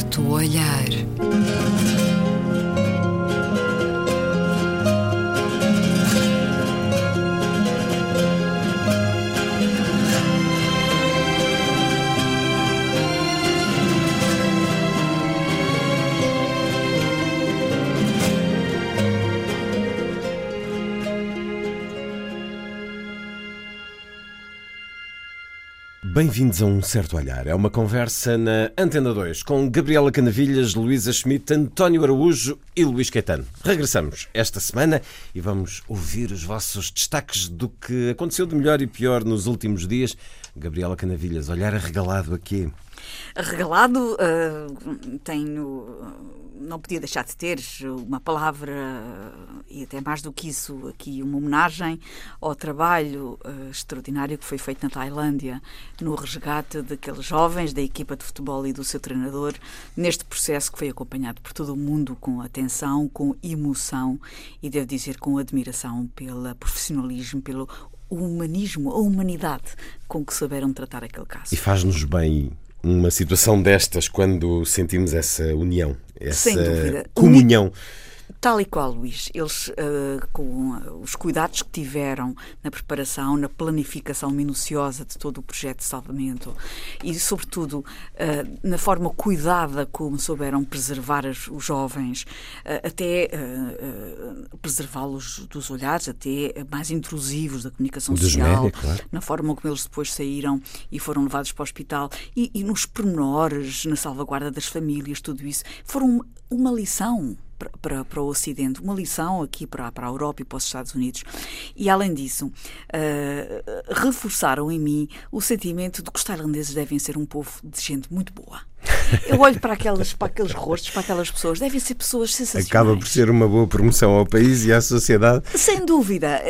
certo olhar. Bem-vindos a Um Certo Olhar. É uma conversa na Antena 2 com Gabriela Canavilhas, Luísa Schmidt, António Araújo e Luís Caetano. Regressamos esta semana e vamos ouvir os vossos destaques do que aconteceu de melhor e pior nos últimos dias. Gabriela Canavilhas, olhar arregalado aqui. Regalado, uh, tenho. Não podia deixar de ter uma palavra, e até mais do que isso, aqui uma homenagem ao trabalho uh, extraordinário que foi feito na Tailândia no resgate daqueles jovens, da equipa de futebol e do seu treinador, neste processo que foi acompanhado por todo o mundo com atenção, com emoção e, devo dizer, com admiração pelo profissionalismo, pelo humanismo, a humanidade com que souberam tratar aquele caso. E faz-nos bem uma situação destas quando sentimos essa união, essa comunhão. Tal e qual, Luís. Eles, uh, com os cuidados que tiveram na preparação, na planificação minuciosa de todo o projeto de salvamento e, sobretudo, uh, na forma cuidada como souberam preservar os, os jovens, uh, até preservá-los dos olhares, até mais intrusivos da comunicação Dos social, claro. na forma como eles depois saíram e foram levados para o hospital e, e nos pormenores, na salvaguarda das famílias, tudo isso, foram uma, uma lição para, para, o Ocidente, uma lição aqui para, para a Europa e para os Estados Unidos. E, além disso, uh, reforçaram em mim o sentimento de que os tailandeses devem ser um povo de gente muito boa. Eu olho para, aquelas, para aqueles rostos, para aquelas pessoas, devem ser pessoas sensacionais. Acaba por ser uma boa promoção ao país e à sociedade. Sem dúvida.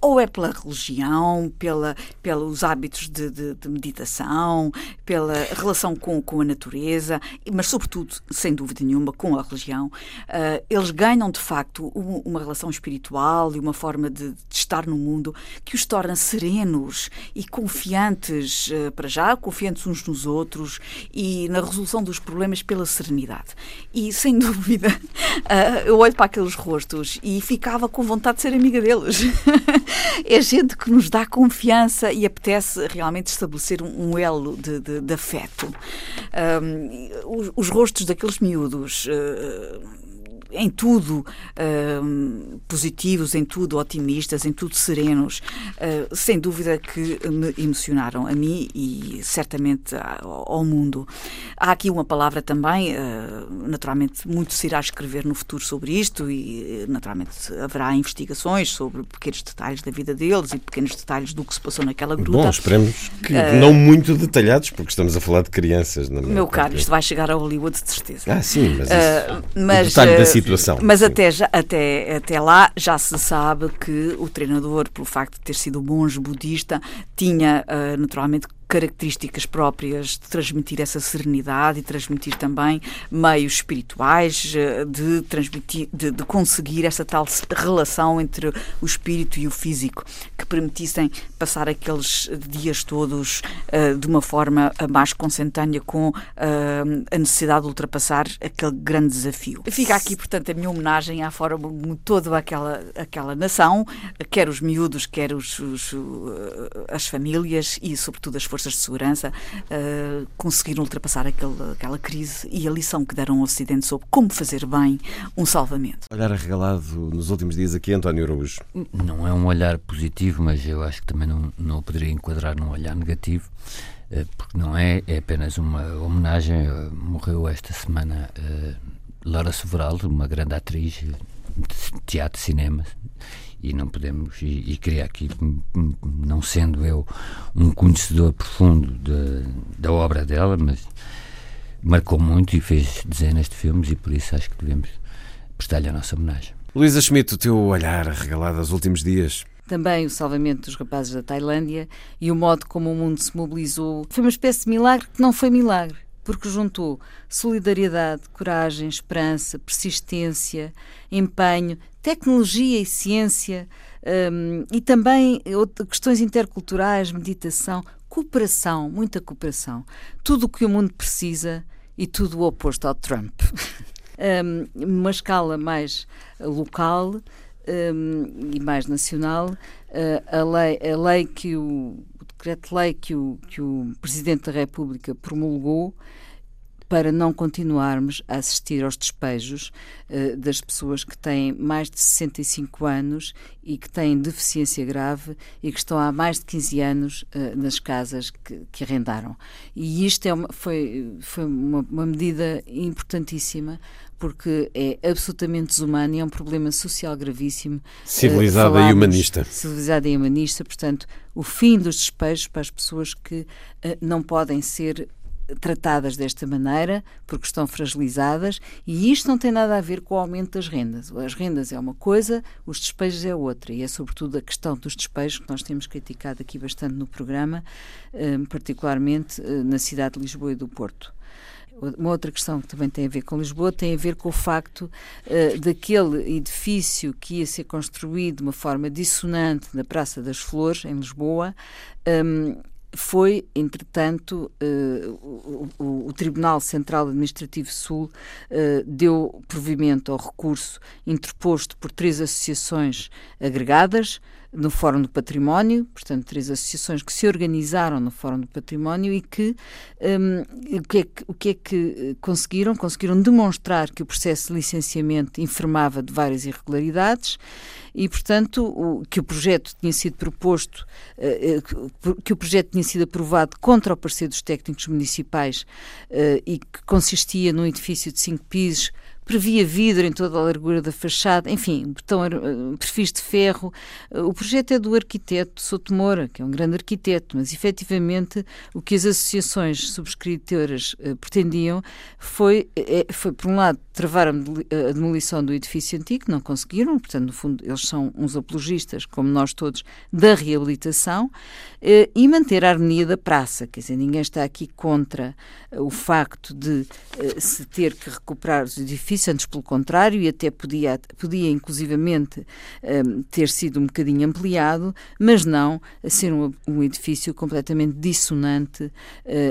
Ou é pela religião, pela, pelos hábitos de, de, de meditação, pela relação com, com a natureza, mas, sobretudo, sem dúvida nenhuma, com a religião. Uh, eles ganham, de facto, uma relação espiritual e uma forma de, de estar no mundo que os torna serenos e confiantes, uh, para já, confiantes uns nos outros e na resolução dos problemas pela serenidade. E, sem dúvida, uh, eu olho para aqueles rostos e ficava com vontade de ser amiga deles. é gente que nos dá confiança e apetece realmente estabelecer um, um elo de, de, de afeto. Um, os, os, rostos daqueles miúdos. Uh, em tudo uh, positivos, em tudo otimistas, em tudo serenos, uh, sem dúvida que me emocionaram a mim e certamente ao mundo. Há aqui uma palavra também, uh, naturalmente, muito se irá escrever no futuro sobre isto e, naturalmente, haverá investigações sobre pequenos detalhes da vida deles e pequenos detalhes do que se passou naquela gruta. Bom, esperemos que não muito detalhados, porque estamos a falar de crianças. Na meu caro, isto vai chegar a Hollywood de certeza. Ah, sim, mas, isso, mas o detalhe da situação. Mas até, já, até, até lá já se sabe que o treinador, pelo facto de ter sido monge budista, tinha uh, naturalmente características próprias de transmitir essa serenidade e transmitir também meios espirituais eh, de transmitir de, de, conseguir essa tal relação entre o espírito e o físico que permitissem passar aqueles dias todos uh, de uma forma mais consentânea com uh, a necessidade de ultrapassar aquele grande desafio. Fica aqui, portanto, a minha homenagem à forma toda aquela, aquela nação, quer os miúdos, quer os, os as famílias e, sobretudo, as forças forças de segurança uh, conseguiram ultrapassar aquele, aquela crise e a lição que deram ao Ocidente sobre como fazer bem um salvamento. Olhar arregalado nos últimos dias aqui, António Araújo. Não é um olhar positivo, mas eu acho que também não, não o poderia enquadrar num olhar negativo eh, porque não é, é apenas uma homenagem. Eh, morreu esta semana uh, Laura Soveral, uma grande atriz de teatro e cinema, e não podemos, e, e queria aqui, não sendo eu um conhecedor profundo de, da obra dela, mas marcou muito e fez dezenas de filmes e por isso acho que devemos prestar-lhe a nossa homenagem. Luísa Schmidt, o teu olhar regalado aos últimos dias. Também o salvamento dos rapazes da Tailândia e o modo como o mundo se mobilizou foi uma espécie de milagre que não foi milagre porque juntou solidariedade, coragem, esperança, persistência, empenho, tecnologia e ciência um, e também questões interculturais, meditação, cooperação, muita cooperação. Tudo o que o mundo precisa e tudo o oposto ao Trump. um, numa escala mais local um, e mais nacional, uh, a, lei, a lei que o decreto-lei que o, que o Presidente da República promulgou para não continuarmos a assistir aos despejos uh, das pessoas que têm mais de 65 anos e que têm deficiência grave e que estão há mais de 15 anos uh, nas casas que, que, arrendaram. E isto é uma, foi, foi uma, uma medida importantíssima porque é absolutamente desumano e é um problema social gravíssimo. Civilizada uh, e humanista. Civilizada e humanista, portanto, o fim dos despejos para as pessoas que uh, não podem ser tratadas desta maneira porque estão fragilizadas e isto não tem nada a ver com o aumento das rendas. As rendas é uma coisa, os despejos é outra e é sobretudo a questão dos despejos que nós temos criticado aqui bastante no programa, eh, particularmente eh, na cidade de Lisboa e do Porto. Uma outra questão que também tem a ver com Lisboa tem a ver com o facto uh, daquele edifício que ia ser construído de uma forma dissonante na Praça das Flores, em Lisboa, um, foi, entretanto, uh, o, o, Tribunal Central Administrativo Sul uh, deu provimento ao recurso interposto por três associações agregadas, no Fórum do Património, portanto, três associações que se organizaram no Fórum do Património e que, um, o, que é que o que é que eh, conseguiram? Conseguiram demonstrar que o processo de licenciamento informava de várias irregularidades e, portanto, o, que o projeto tinha sido proposto, uh, que o projeto tinha sido aprovado contra o parecer dos técnicos municipais uh, e que consistia num edifício de cinco pisos previa vidro em toda a largura da fachada, enfim, botão, uh, perfis de ferro. O projeto é do arquiteto Souto Moura, que é um grande arquiteto, mas efetivamente o que as associações subscritoras uh, pretendiam foi, foi, por um lado, travar a demolição do edifício antigo, não conseguiram, portanto, no fundo, eles são uns apologistas, como nós todos, da reabilitação, e manter a harmonia da praça. Quer dizer, ninguém está aqui contra o facto de se ter que recuperar os edifícios antes pelo contrário, e até podia, podia inclusivamente um, ter sido um bocadinho ampliado, mas não ser um, um edifício completamente dissonante uh,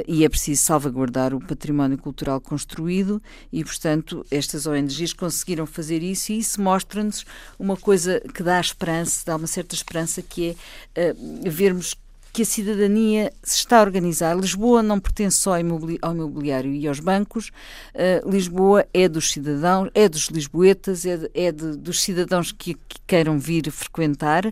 e é preciso salvaguardar o património cultural construído e, portanto, estas ONGs conseguiram fazer isso e isso mostra-nos uma coisa que dá esperança, dá uma certa esperança, que é uh, vermos que a cidadania se está a organizar. Lisboa não pertence só ao imobiliário e aos bancos. Uh, Lisboa é dos cidadãos, é dos lisboetas, é, de, é de, dos cidadãos que, que queiram vir frequentar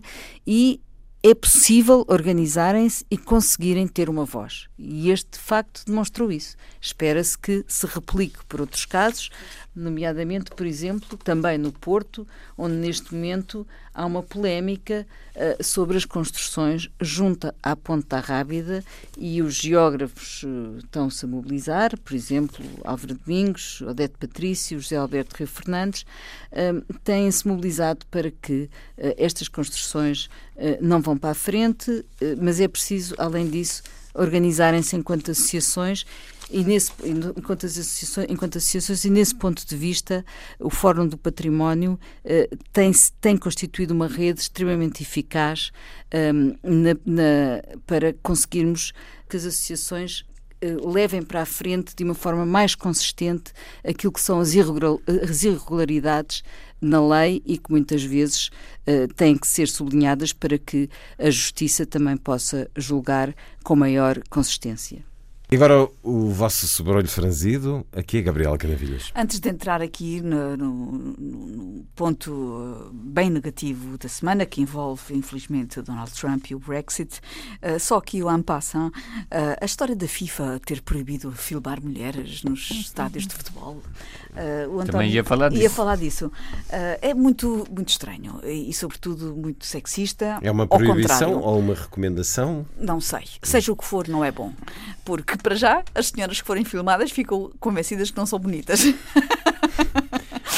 e é possível organizarem-se e conseguirem ter uma voz. E este facto demonstrou isso. Espera-se que se replique por outros casos nomeadamente, por exemplo, também no Porto, onde neste momento há uma polémica uh, sobre as construções junto à Ponte da Rábida e os geógrafos uh, estão-se a mobilizar, por exemplo, Álvaro Domingos, Odete Patrício, José Alberto Rio Fernandes, uh, têm-se mobilizado para que estas construções não vão para a frente, mas é preciso, além disso, organizarem-se enquanto associações e nesse, enquanto, associações, enquanto associações, e nesse ponto de vista, o Fórum do Património eh, tem, tem constituído uma rede extremamente eficaz eh, na, na, para conseguirmos que as associações levem para a frente de uma forma mais consistente aquilo que são as, irregularidades na lei e que muitas vezes uh, têm que ser sublinhadas para que a justiça também possa julgar com maior consistência. E agora o vosso sobrolho franzido, aqui é Gabriela Canavilhas. Antes de entrar aqui no, no, no, ponto bem negativo da semana, que envolve, infelizmente, Donald Trump e o Brexit, uh, só que o Ampassan, uh, a história da FIFA ter proibido filmar mulheres nos estádios de futebol. Uh, o António Também ia falar disso. Ia falar disso. é muito, muito estranho e, sobretudo, muito sexista. É uma proibição ou uma recomendação? Não sei. Seja o que for, não é bom. Porque que para já as senhoras que forem filmadas ficam convencidas que não são bonitas.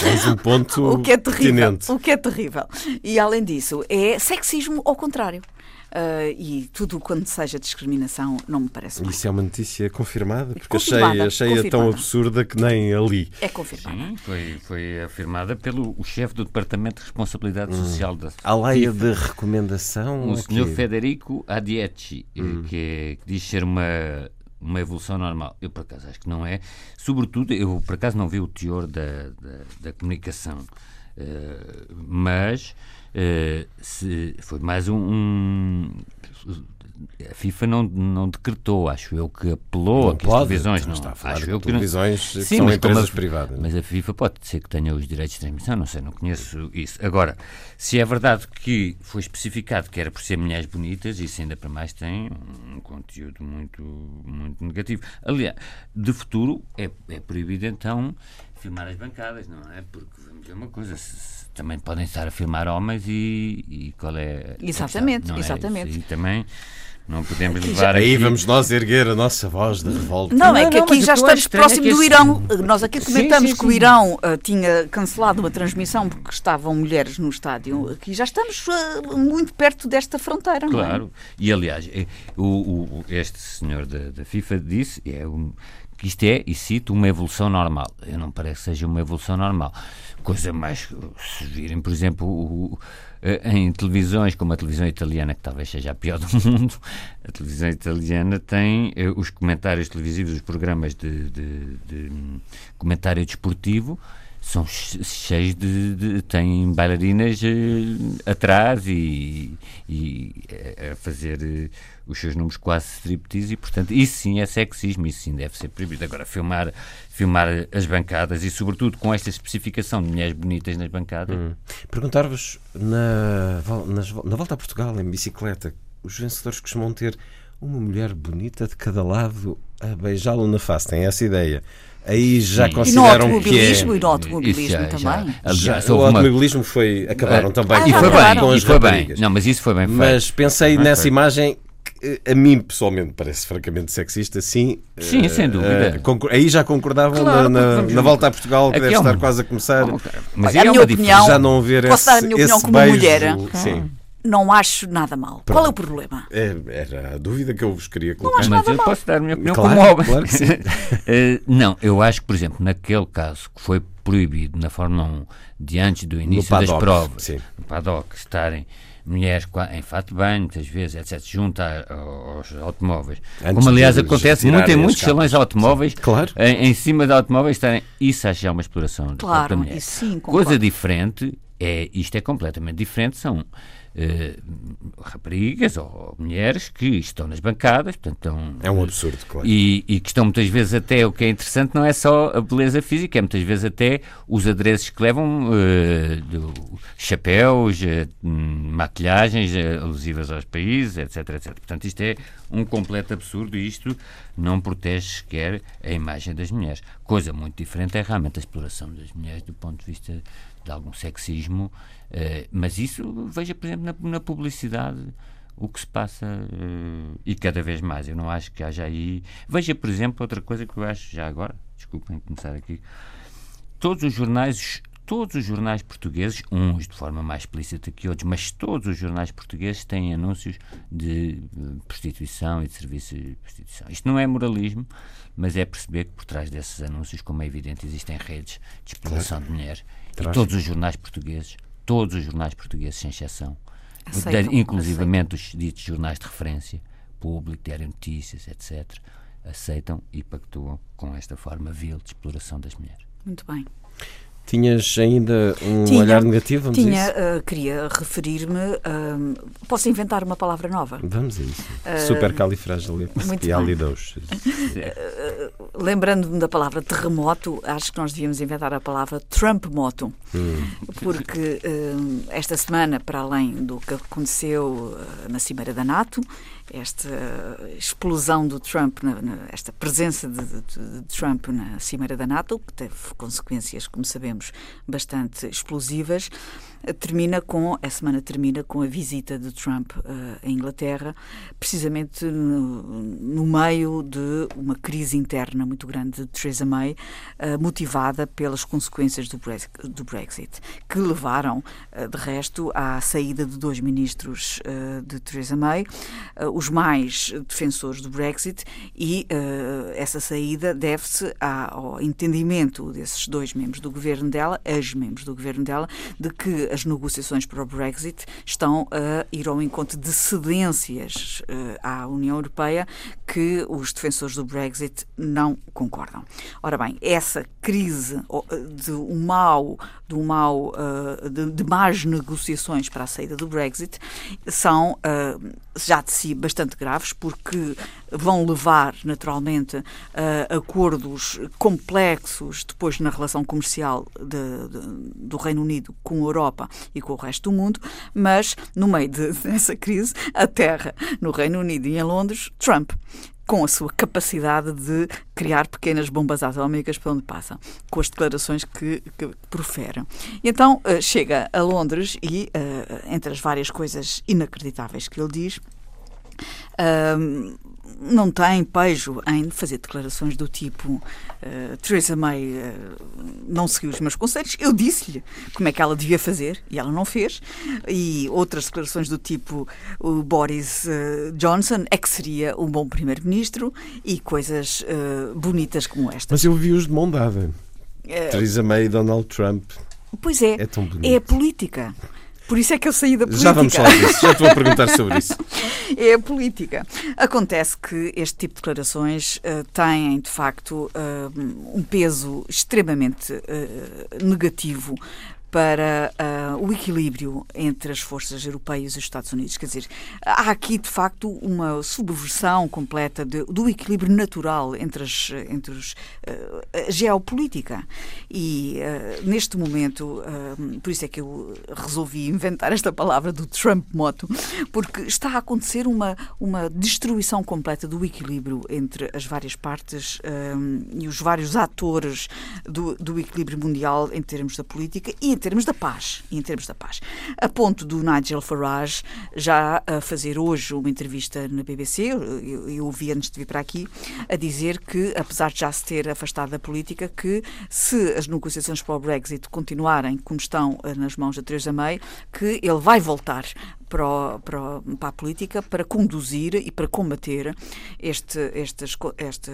Mais um ponto o que é terrível, o que é terrível. E além disso, é sexismo ao contrário. Uh, e tudo quando seja discriminação não me parece bem. Isso é uma notícia confirmada, porque achei, achei tão absurda que nem ali. É confirmada. Sim, foi, foi afirmada pelo o chefe do Departamento de Responsabilidade hum. Social da A lei de recomendação? O senhor Federico Adieci, hum. que, que diz ser uma uma evolução normal. Eu, por acaso, acho que não é. Sobretudo, eu, por acaso, não vi o teor da, da, da comunicação. Uh, mas uh, se, foi mais um, um a FIFA não, não decretou, acho eu que apelou não a que pode, as televisões não. Está a falar acho eu televisões que, não, que são empresas privadas. Mas a FIFA pode ser que tenha os direitos de transmissão, não sei, não conheço isso. Agora, se é verdade que foi especificado que era por ser mulheres bonitas, isso ainda para mais tem um conteúdo muito, muito negativo. Aliás, de futuro é, é proibido então filmar as bancadas, não é? Porque vamos dizer uma coisa, se, também podem estar a filmar homens e, e qual é. Exatamente, é? exatamente. E também não podemos levar Aí aqui... vamos nós erguer a nossa voz de revolta. Não, é que aqui já estamos é próximo que do esse- Irão. Nós aqui Sim, comentamos sim, que o sim. Irão uh, tinha cancelado uma transmissão porque estavam mulheres no estádio. Aqui já estamos uh, muito perto desta fronteira, não é? Claro. E aliás, eh, o, o- este senhor da, da FIFA disse é um- que isto é, e cito, uma evolução normal. Eu não parece que seja uma evolução normal. Coisa mais. Se virem, por exemplo, o- eh, em televisões como a televisão italiana, que talvez seja a pior do mundo, a televisão italiana tem eh, os comentários televisivos, os programas de, de- de, hum, comentário desportivo. São che- cheios de, de- têm bailarinas eh, atrás e, e eh, a fazer eh, os seus números quase striptease e portanto isso sim é sexismo, isso sim deve ser proibido. Agora filmar, filmar as bancadas e sobretudo com esta especificação de mulheres bonitas nas bancadas, Perguntar-vos, na, na volta a Portugal, em bicicleta, os vencedores costumam ter uma mulher bonita de cada lado a beijá-lo na face. Tem essa ideia. Aí já Sim. E no consideram que automobilismo, é. e no automobilismo Isso já- já- também. aliás, Já, houve o uma- automobilismo foi. Acabaram Ah, também ah, e já foi bem, com e as foi bem. Não, mas isso foi bem feito. Mas pensei Não é nessa feito. imagem que a mim pessoalmente parece francamente sexista, sim. Sim, eh, sem dúvida. concor- aí já concordavam Claro, na, na- na volta a Portugal, que deve é uma- estar quase a começar. Mas a é minha uma opinião- já não ver Posso esse, dar a minha opinião como beijo. mulher? Sim, Não acho nada mal. Qual é o problema? É, era a dúvida que eu vos queria colocar. Mas eu posso dar a minha opinião Claro, como homem. claro que sim. Eh, não, eu acho que, por exemplo, naquele caso que foi proibido na Fórmula 1, diante do início das paddock, provas, sim. no paddock, estarem mulheres em fato de banho, muitas vezes, etc., junto a- aos automóveis. Antes Como, aliás, acontece muito em muitos salões de automóveis, Claro. em, em cima de automóveis estarem. Isso acho já uma exploração Claro, da mulher. sim, concordo. Coisa diferente é, isto é completamente diferente, são eh, raparigas ou mulheres que estão nas bancadas, portanto, estão, É um absurdo, claro. e, e que estão muitas vezes até, o que é interessante não é só a beleza física, é muitas vezes até os adereços que levam, eh, do- chapéus, eh, hum, maquilhagens eh, alusivas aos países, etc, etc. Portanto, isto é um completo absurdo e isto não protege sequer a imagem das mulheres. Coisa muito diferente é realmente a exploração das mulheres do ponto de vista de algum sexismo, eh, mas isso, veja, por exemplo, na, na publicidade o que se passa eh, e cada vez mais. Eu não acho que haja aí. Veja, por exemplo, outra coisa que eu acho já agora, desculpem começar aqui. Todos os jornais, todos os jornais portugueses, uns de forma mais explícita que outros, mas todos os jornais portugueses têm anúncios de eh, prostituição e de serviços de prostituição. Isto não é moralismo, mas é perceber que por trás desses anúncios, como é evidente, existem redes de exploração de mulheres. E todos os jornais portugueses, todos os jornais portugueses, sem exceção, Aceitam, inclusivamente os ditos jornais de referência, Público, Diário de Notícias, etc., aceitam e pactuam com esta forma vil de exploração das mulheres. Muito bem. Tinhas ainda um Tinha, olhar negativo? Vamos Tinha, uh, queria referir-me. um, posso inventar uma palavra nova? Vamos a isso. Ah, Supercalifragilisticexpialidocious. Lembrando-me da palavra terremoto, acho que nós devíamos inventar a palavra Trump-moto. Porque hum, esta semana, para além do que aconteceu eh, na Cimeira da NATO, esta explosão do Trump, esta presença de, de- de Trump na Cimeira da NATO, que teve consequências, como sabemos, bastante explosivas, eh, termina com, a semana termina com a visita de Trump eh, à Inglaterra, precisamente no, no meio de uma crise interna muito grande de Theresa May, eh, motivada pelas consequências do, Brex- do Brexit, que levaram, eh, de resto, à saída de dois ministros de Theresa May. Eh, os mais defensores do Brexit e essa saída deve-se ao entendimento desses dois membros do governo dela, ex-membros do governo dela, de que as negociações para o Brexit estão a ir ao encontro de cedências à União Europeia que os defensores do Brexit não concordam. Ora bem, essa crise de um mau, de um mau, de, de más negociações para a saída do Brexit são já de si bastante graves, porque vão levar, naturalmente, a acordos complexos depois na relação comercial de, de, do Reino Unido com a Europa e com o resto do mundo, mas no meio de, dessa crise, a terra no Reino Unido e em Londres, Trump com a sua capacidade de criar pequenas bombas atômicas para onde passam, com as declarações que, que profere. Então uh, chega a Londres e, uh, entre as várias coisas inacreditáveis que ele diz, uh, não tem pejo em fazer declarações do tipo uh, Theresa May uh, não seguiu os meus conselhos, eu disse-lhe como é que ela devia fazer e ela não fez, e outras declarações do tipo o Boris uh, Johnson é que seria um bom primeiro-ministro e coisas bonitas como esta. Mas eu vi-os de mão dada. Theresa May e Donald Trump. Pois é, é, é a política. Por isso é que eu saí da política. Já vamos falar disso, já estou a perguntar sobre isso. é a política. Acontece que este tipo de declarações uh, têm, de facto, uh, um peso extremamente uh, negativo para uh, o equilíbrio entre as forças europeias e os Estados Unidos. Quer dizer, há aqui, de facto, uma subversão completa de, do equilíbrio natural entre, as, entre os, uh, a geopolítica. E uh, neste momento, por isso é que eu resolvi inventar esta palavra do Trump moto, porque está a acontecer uma, uma destruição completa do equilíbrio entre as várias partes e os vários atores do, do equilíbrio mundial em termos da política e termos da paz. Em termos da paz. A ponto do Nigel Farage já a fazer hoje uma entrevista na BBC, eu, eu ouvi antes de vir para aqui, a dizer que, apesar de já se ter afastado da política, que se as negociações para o Brexit continuarem como estão eh, nas mãos da Theresa May, que ele vai voltar para, para, para, a política para conduzir e para combater este, este, este,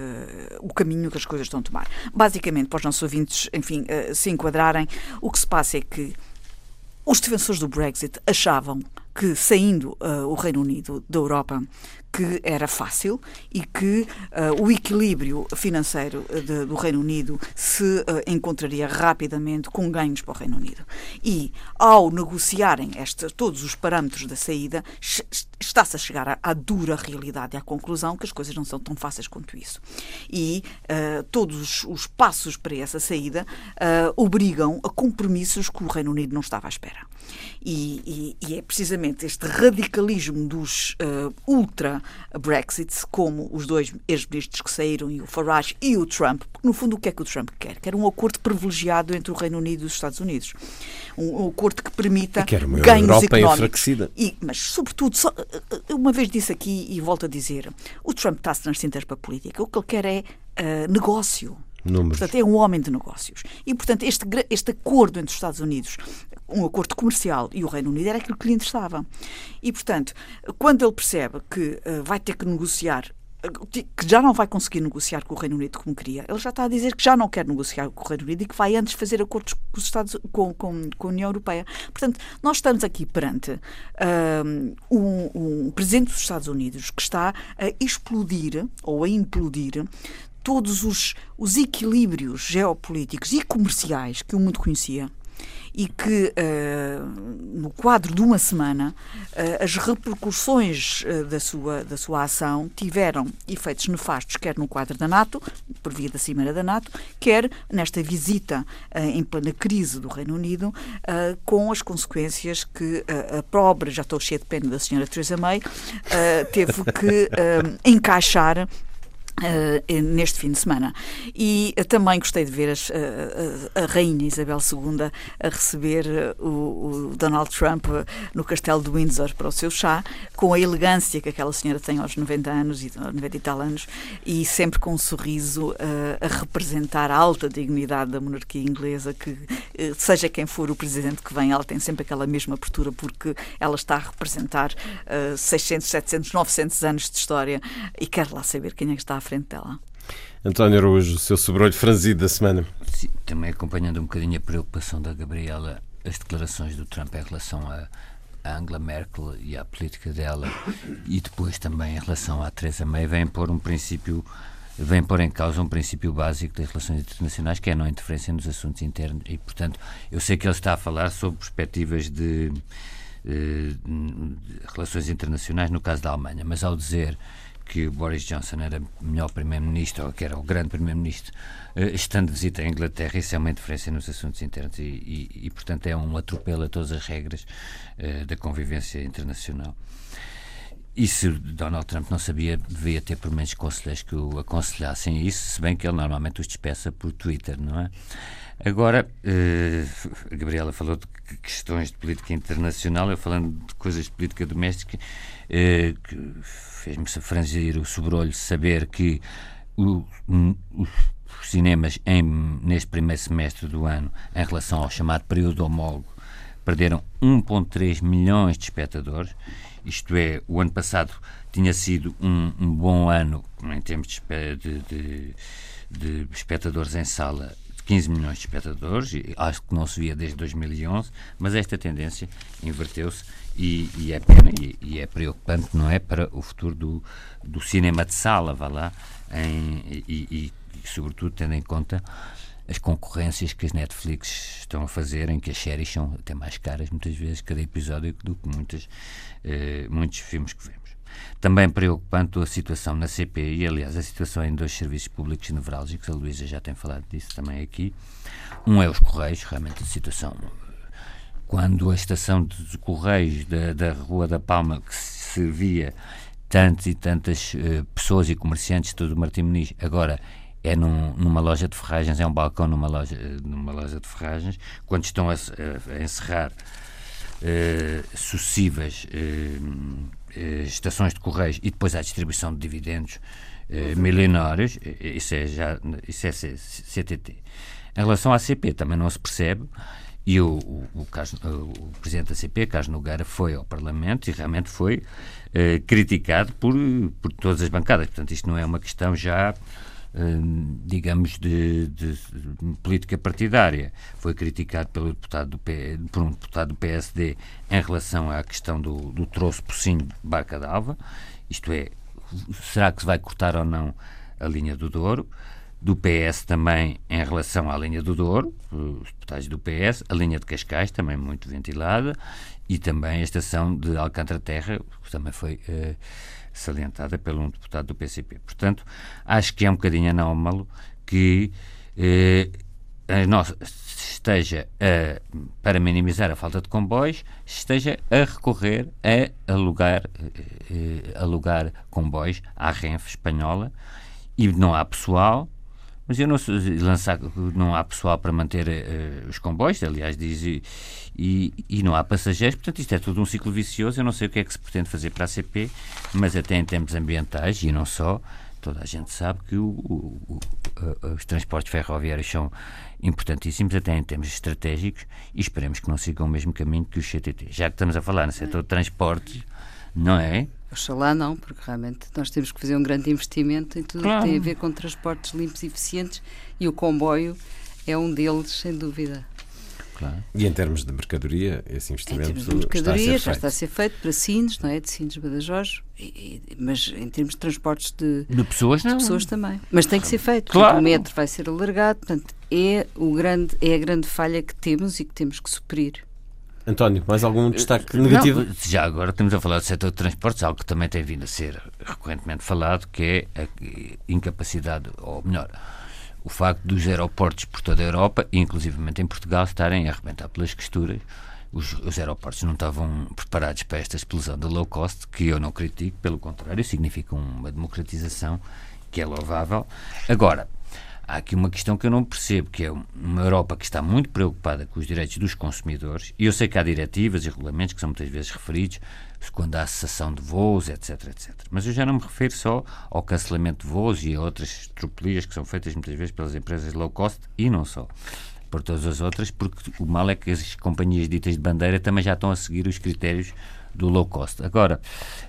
o caminho que as coisas estão a tomar. Basicamente, para os nossos ouvintes, enfim, eh, se enquadrarem, o que se passa é que os defensores do Brexit achavam que, saindo uh, o Reino Unido da Europa, que era fácil e que uh, o equilíbrio financeiro de, do Reino Unido se uh, encontraria rapidamente com ganhos para o Reino Unido. E, ao negociarem este, todos os parâmetros da saída, está-se a chegar à, à, dura realidade e à conclusão que as coisas não são tão fáceis quanto isso. E uh, todos os, os, passos para essa saída obrigam a compromissos que o Reino Unido não estava à espera. E, e, e é precisamente este radicalismo dos ultra Brexit, como os dois ex-ministros que saíram, e o Farage e o Trump, porque no fundo o que é que o Trump quer? Quer um acordo privilegiado entre o Reino Unido e os Estados Unidos. Um, um acordo que permita e quer uma ganhos Europa económicos. Enfraquecida. E, mas, sobretudo, só, uma vez disse aqui e volto a dizer, o Trump está-se nas cintas para a política. O que ele quer é uh, negócio. Números. Portanto, é um homem de negócios. E, portanto, este, este acordo entre os Estados Unidos, um acordo comercial, e o Reino Unido era aquilo que lhe interessava. E, portanto, quando ele percebe que uh, vai ter que negociar que já não vai conseguir negociar com o Reino Unido como queria. Ele já está a dizer que já não quer negociar com o Reino Unido e que vai antes fazer acordos com, os Estados, com, com, com a União Europeia. Portanto, nós estamos aqui perante um, um presidente dos Estados Unidos que está a explodir ou a implodir todos os, os equilíbrios geopolíticos e comerciais que o mundo conhecia e que, uh, no quadro de uma semana, uh, as repercussões uh, da, sua, da sua ação tiveram efeitos nefastos, quer no quadro da NATO, por via da Cimeira da NATO, quer nesta visita em plena crise do Reino Unido, com as consequências que a pobre, já estou cheia de pena da senhora Theresa May, teve que encaixar Uh, neste fim de semana. E uh, também gostei de ver as, uh, a Rainha Isabel II a receber o, o, Donald Trump no castelo de Windsor para o seu chá, com a elegância que aquela senhora tem aos 90 anos, e 90 e tal anos, e sempre com um sorriso a representar a alta dignidade da monarquia inglesa, que seja quem for o presidente que vem, ela tem sempre aquela mesma abertura, porque ela está a representar 600, 700, 900 anos de história e quer lá saber quem é que está frente dela. António Araújo, o seu sobrolho franzido da semana. Sim, também acompanhando um bocadinho a preocupação da Gabriela, as declarações do Trump em relação a, a Angela Merkel e à política dela, e depois também em relação à Theresa May, vem pôr um princípio vem pôr em causa um princípio básico das relações internacionais, que é a não interferência nos assuntos internos. E, portanto, eu sei que ele está a falar sobre perspectivas de, de, de relações internacionais no caso da Alemanha, mas ao dizer que Boris Johnson era melhor primeiro-ministro, ou que era o grande primeiro-ministro, eh, estando de visita à Inglaterra, isso é uma interferência nos assuntos internos e, e, e portanto, é um atropelo a todas as regras uh, da convivência internacional. E se Donald Trump não sabia, devia ter pelo menos conselheiros que o aconselhassem isso, se bem que ele normalmente os despeça por Twitter, não é? Agora, uh, a Gabriela falou de questões de política internacional, eu falando de coisas de política doméstica, uh, que fez-me franzir o sobrolho saber que o, os cinemas em, neste primeiro semestre do ano, em relação ao chamado período homólogo, perderam 1,3 milhões de espectadores. Isto é, o ano passado tinha sido um, um bom ano em termos de, de, de, de espectadores em sala 15 milhões de espectadores, acho que não se via desde 2011, mas esta tendência inverteu-se e, e, é pena e, e, é preocupante, não é, para o futuro do, do cinema de sala, vá lá, em, e, e, sobretudo tendo em conta as concorrências que as Netflix estão a fazer, em que as séries são até mais caras, muitas vezes, cada episódio, do que muitas, eh, muitos filmes que vemos. Também preocupante a situação na CP e, aliás, a situação em dois serviços públicos nevrálgicos, a Luísa já tem falado disso também aqui. Um é os Correios, realmente a situação. Quando a estação de Correios da, da Rua da Palma, que servia tantas e tantas uh, pessoas e comerciantes, todo o Martim Muniz, agora é num, numa loja de ferragens, é um balcão numa loja, numa loja de ferragens, quando estão a, a encerrar uh, sucessivas uh, estações de correios e depois à distribuição de dividendos eh, milionários, eh, isso é já isso é CTT. Em relação à CP também não se percebe e o, o, o, o presidente da CP, Carlos Nogueira, foi ao Parlamento e realmente foi eh, criticado por, por todas as bancadas. Portanto, isto não é uma questão já digamos, de, de, política partidária. Foi criticado pelo deputado do P, por um deputado do PSD em relação à questão do, do troço pocinho Barca d'Alva, isto é, será que se vai cortar ou não a linha do Douro? Do PS também em relação à linha do Douro, os deputados do PS, a linha de Cascais também muito ventilada e também a estação de Alcântara Terra, que também foi uh, salientada por um deputado do PCP. Portanto, acho que é um bocadinho anómalo que eh, nossa, esteja a, para minimizar a falta de comboios, esteja a recorrer a alugar, eh, alugar comboios à Renfe espanhola e não há pessoal mas eu não lançar, não há pessoal para manter uh, os comboios, aliás, diz, e, e, e, não há passageiros, portanto, isto é tudo um ciclo vicioso. Eu não sei o que é que se pretende fazer para a CP, mas até em termos ambientais e não só, toda a gente sabe que o, o, o, os transportes ferroviários são importantíssimos, até em termos estratégicos, e esperemos que não sigam o mesmo caminho que o CTT. Já que estamos a falar no setor de transportes, não é? Oxalá não, porque realmente nós temos que fazer um grande investimento em tudo claro. que tem a ver com transportes limpos e eficientes e o comboio é um deles, sem dúvida. Claro. E em termos de mercadoria, esse investimento em termos de mercadoria está já está a ser feito para Sines, não é? De Sines Badajoz, e, e, mas em termos de transportes de, de pessoas, de não. pessoas também. Mas tem que ser feito. Claro. o metro vai ser alargado, portanto, é, o grande, é a grande falha que temos e que temos que suprir. António, mais algum destaque negativo? Não, já agora estamos a falar do setor de transportes, algo que também tem vindo a ser recorrentemente falado, que é a incapacidade, ou melhor, o facto dos aeroportos por toda a Europa, inclusivamente em Portugal, estarem a arrebentar pelas costuras. Os, os, aeroportos não estavam preparados para esta explosão da low cost, que eu não critico, pelo contrário, significa uma democratização que é louvável. Agora, há aqui uma questão que eu não percebo, que é uma Europa que está muito preocupada com os direitos dos consumidores, e eu sei que há diretivas e regulamentos que são muitas vezes referidos quando há cessação de voos, etc, etc. Mas eu já não me refiro só ao cancelamento de voos e a outras tropelias que são feitas muitas vezes pelas empresas low cost, e não só por todas as outras, porque o mal é que as companhias ditas de bandeira também já estão a seguir os critérios do low cost. Agora,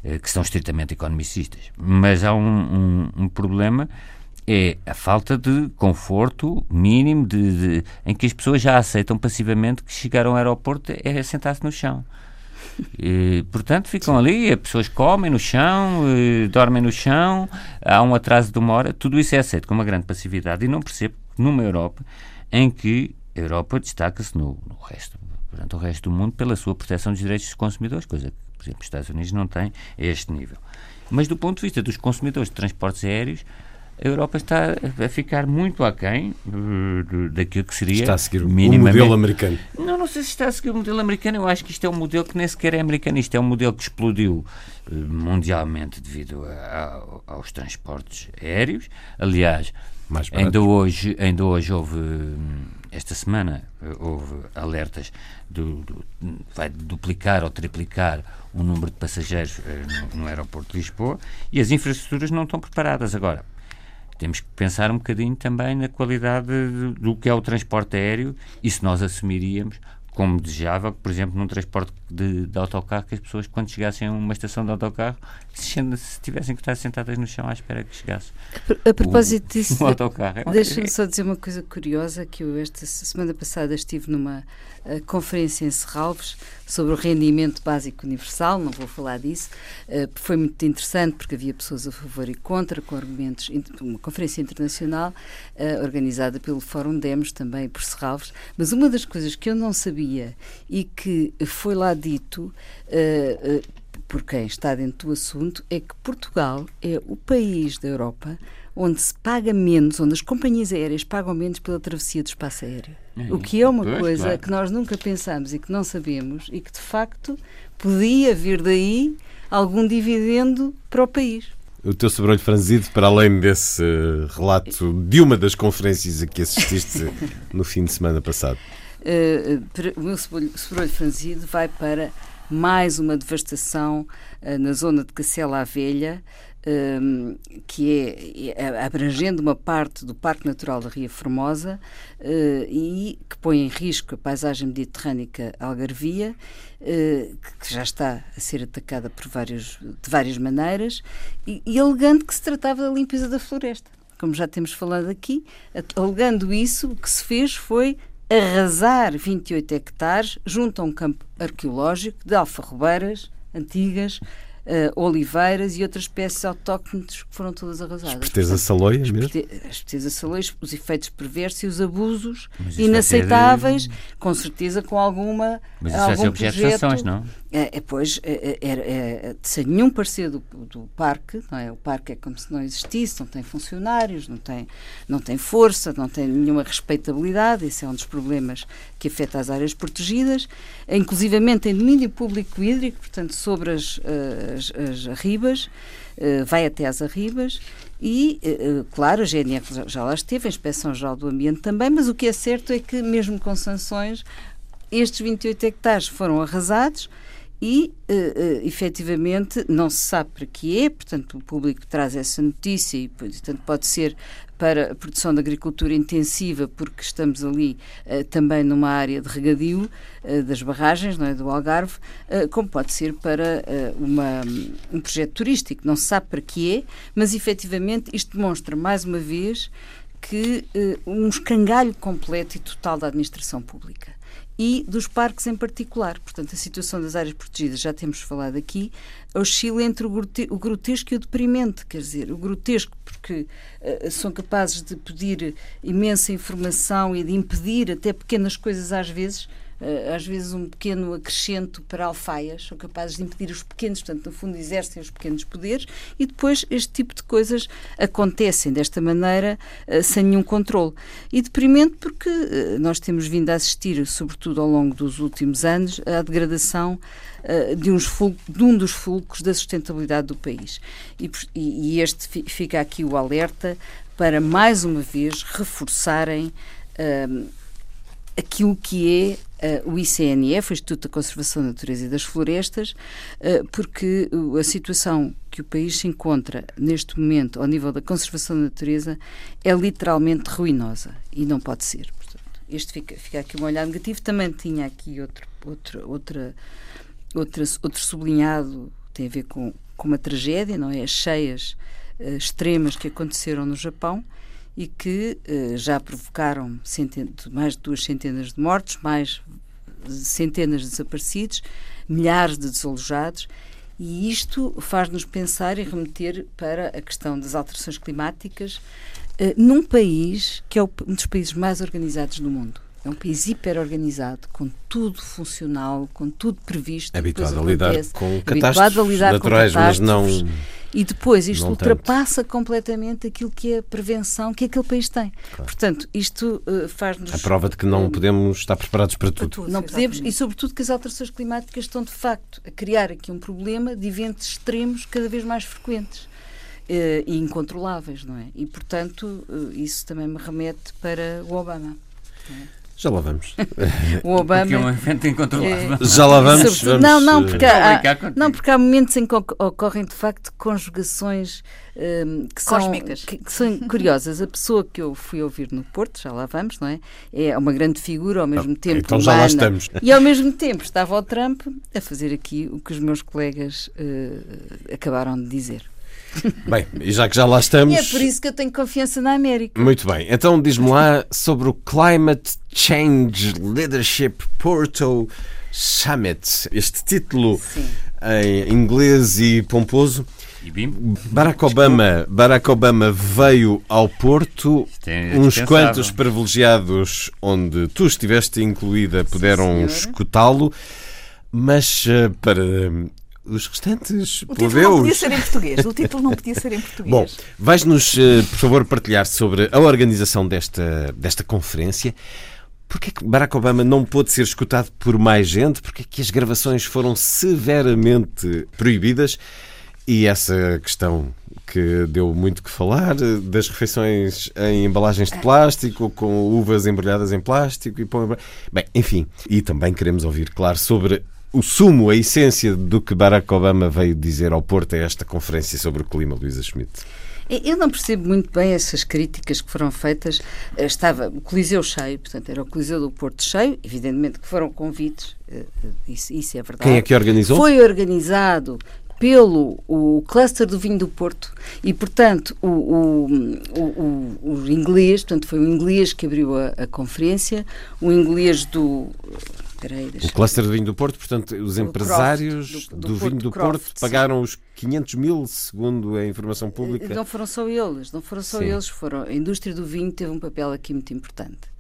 eh, que são estritamente economicistas. Mas há um, um, um problema é a falta de conforto mínimo de, de, em que as pessoas já aceitam passivamente que chegar ao aeroporto é sentar-se no chão. E, portanto, ficam ali, as pessoas comem no chão, dormem no chão, há um atraso de uma hora, tudo isso é aceito com uma grande passividade e não percebo numa Europa em que a Europa destaca-se no, no resto, durante o resto do mundo pela sua proteção dos direitos dos consumidores, coisa que, por exemplo, os Estados Unidos não têm a este nível. Mas do ponto de vista dos consumidores de transportes aéreos, a Europa está a ficar muito aquém daquilo que seria está a seguir o modelo americano. Não, não sei se está a seguir o modelo americano. Eu acho que isto é um modelo que nem sequer é americano. Isto é um modelo que explodiu eh, mundialmente devido a, a, aos transportes aéreos. Aliás, ainda hoje, ainda hoje houve esta semana houve alertas do, do, vai duplicar ou triplicar o número de passageiros eh, no, no aeroporto de Lisboa e as infraestruturas não estão preparadas agora temos que pensar um bocadinho também na qualidade do que é o transporte aéreo e se nós assumiríamos como desejável, por exemplo, num transporte de, de, autocarro, que as pessoas, quando chegassem a uma estação de autocarro, se, se tivessem que estar sentadas no chão à espera que chegasse. A, propósito o, disso, autocarro. É deixa-me só dizer uma coisa curiosa, que eu esta semana passada estive numa uh, conferência em Serralves sobre o rendimento básico universal, não vou falar disso, uh, foi muito interessante porque havia pessoas a favor e contra, com argumentos, uma conferência internacional uh, organizada pelo Fórum Demos, também por Serralves, mas uma das coisas que eu não sabia e que foi lá dito uh, por quem está dentro do assunto é que Portugal é o país da Europa onde se paga menos, onde as companhias aéreas pagam menos pela travessia do espaço aéreo. É o que é uma pois, coisa claro. que nós nunca pensamos e que não sabemos e que de facto podia vir daí algum dividendo para o país. O teu sobrolho franzido, para além desse relato de uma das conferências a que assististe no fim de semana passado. Uh, o meu sobrolho franzido vai para mais uma devastação uh, na zona de Cacela à Velha, um, que é, é, abrangendo uma parte do Parque Natural da Ria Formosa uh, e que põe em risco a paisagem mediterrânica algarvia, uh, que já está a ser atacada por vários, de várias maneiras, e, e alegando que se tratava da limpeza da floresta. Como já temos falado aqui, alegando isso, o que se fez foi arrasar 28 hectares junto a um campo arqueológico de alfarrobeiras antigas, uh, oliveiras e outras espécies autóctones que foram todas arrasadas. Esperteza saloias mesmo? As esperteza saloias, os efeitos perversos e os abusos inaceitáveis, de... com certeza com alguma Mas isso algum vai ser objeto projeto, de sanções, não? É, é, pois, é, é, é, sem nenhum parecer do, do parque, não é? o parque é como se não existisse, não tem funcionários, não tem, não tem força, não tem nenhuma respeitabilidade, esse é um dos problemas que afeta as áreas protegidas, inclusivamente tem domínio público hídrico, portanto, sobre as, as, as arribas, eh, vai até às arribas, e, eh, eh, claro, a GNR já lá esteve, a Inspeção Geral do Ambiente também, mas o que é certo é que, mesmo com sanções, estes 28 hectares foram arrasados e, uh, uh, efetivamente, não se sabe para que é, portanto, o público traz essa notícia e, portanto, pode ser para a produção de agricultura intensiva, porque estamos ali uh, também numa área de regadio uh, das barragens, não é, do Algarve, uh, como pode ser para uma, um projeto turístico. Não se sabe para que é, mas efetivamente isto demonstra mais uma vez que um escangalho completo e total da administração pública e dos parques em particular. Portanto, a situação das áreas protegidas, já temos falado aqui, oscila entre o grotesco e o deprimente. Quer dizer, o grotesco porque uh, são capazes de pedir imensa informação e de impedir até pequenas coisas às vezes. Uh, às vezes um pequeno acrescento para alfaias, são capazes de impedir os pequenos, portanto, no fundo, exercem os pequenos poderes e depois este tipo de coisas acontecem desta maneira uh, sem nenhum controle. E deprimente porque uh, nós temos vindo a assistir, sobretudo ao longo dos últimos anos, à degradação de, uns de um dos fulcros da sustentabilidade do país. E, e este fica aqui o alerta para, mais uma vez, reforçarem uh, aquilo que é uh, o ICNF, o Instituto da Conservação da Natureza e das Florestas, uh, porque a situação que o país se encontra neste momento ao nível da conservação da natureza é literalmente ruinosa e não pode ser. Portanto, este fica, fica aqui um olhar negativo. Também tinha aqui outro, outro, outra, outra, outro sublinhado, tem a ver com, com uma tragédia, não é? As cheias uh, extremas que aconteceram no Japão e que uh, já provocaram mais de duas centenas de mortos, mais centenas de desaparecidos, milhares de desalojados. E isto faz-nos pensar e remeter para a questão das alterações climáticas uh, num país que é um dos países mais organizados do mundo. É um país hiper organizado, com tudo funcional, com tudo previsto. Habituado a lidar com catástrofes naturais, com catástrofes, mas não e depois isto ultrapassa tanto. completamente aquilo que é a prevenção que aquele país tem. Claro. Portanto, isto uh, faz-nos. A prova de que não podemos estar preparados para tudo. Para tudo não podemos, e sobretudo que as alterações climáticas estão de facto a criar aqui um problema de eventos extremos cada vez mais frequentes. Uh, e incontroláveis, não é? E, portanto, uh, isso também me remete para o Obama. Já lá vamos. o Obama. Porque é um evento incontrolável. É, Já lá vamos. vamos não, não, porque há, não, porque há momentos em que ocorrem de facto conjugações um, que, são, que, que, são curiosas. A pessoa que eu fui ouvir no Porto, já lá vamos, não é? É uma grande figura, ao mesmo ah, tempo. Então já lá estamos. E ao mesmo tempo estava o Trump a fazer aqui o que os meus colegas uh, acabaram de dizer. Bem, e já que já lá estamos. E é por isso que eu tenho confiança na América. Muito bem, então diz-me lá sobre o Climate Change Leadership Porto Summit. Este título Sim. em inglês e pomposo. Barack Obama, Barack Obama veio ao Porto, é uns quantos privilegiados onde tu estiveste incluída puderam escutá-lo, mas eh, para os restantes o título não podia ser em português. O título não podia ser em português. Bom, vais-nos, eh, por favor, partilhar sobre a organização desta, desta conferência. Porquê que Barack Obama não pôde ser escutado por mais gente? Porquê que as gravações foram severamente proibidas? E essa questão que deu muito que falar, das refeições em embalagens de plástico, com uvas embrulhadas em plástico e pão... Bem, enfim. E também queremos ouvir, claro, sobre o sumo, a essência do que Barack Obama veio dizer ao Porto a esta conferência sobre o clima, Luísa Schmidt? Eu não percebo muito bem essas críticas que foram feitas. Eh, estava o Coliseu cheio, portanto, era o Coliseu do Porto cheio, evidentemente que foram convites, eh, eh, isso, isso é verdade. Quem é que organizou? Foi organizado pelo o cluster do vinho do Porto e, portanto, o, o, o, o inglês, portanto, foi o inglês que abriu a, a conferência, o inglês do Peraí, o cluster do vinho do Porto, portanto, os empresários do, do, do, vinho do Porto, Porto pagaram os 500 mil, segundo a informação pública. Não foram só eles, não foram só Sim. eles, foram. A indústria do vinho teve um papel aqui muito importante.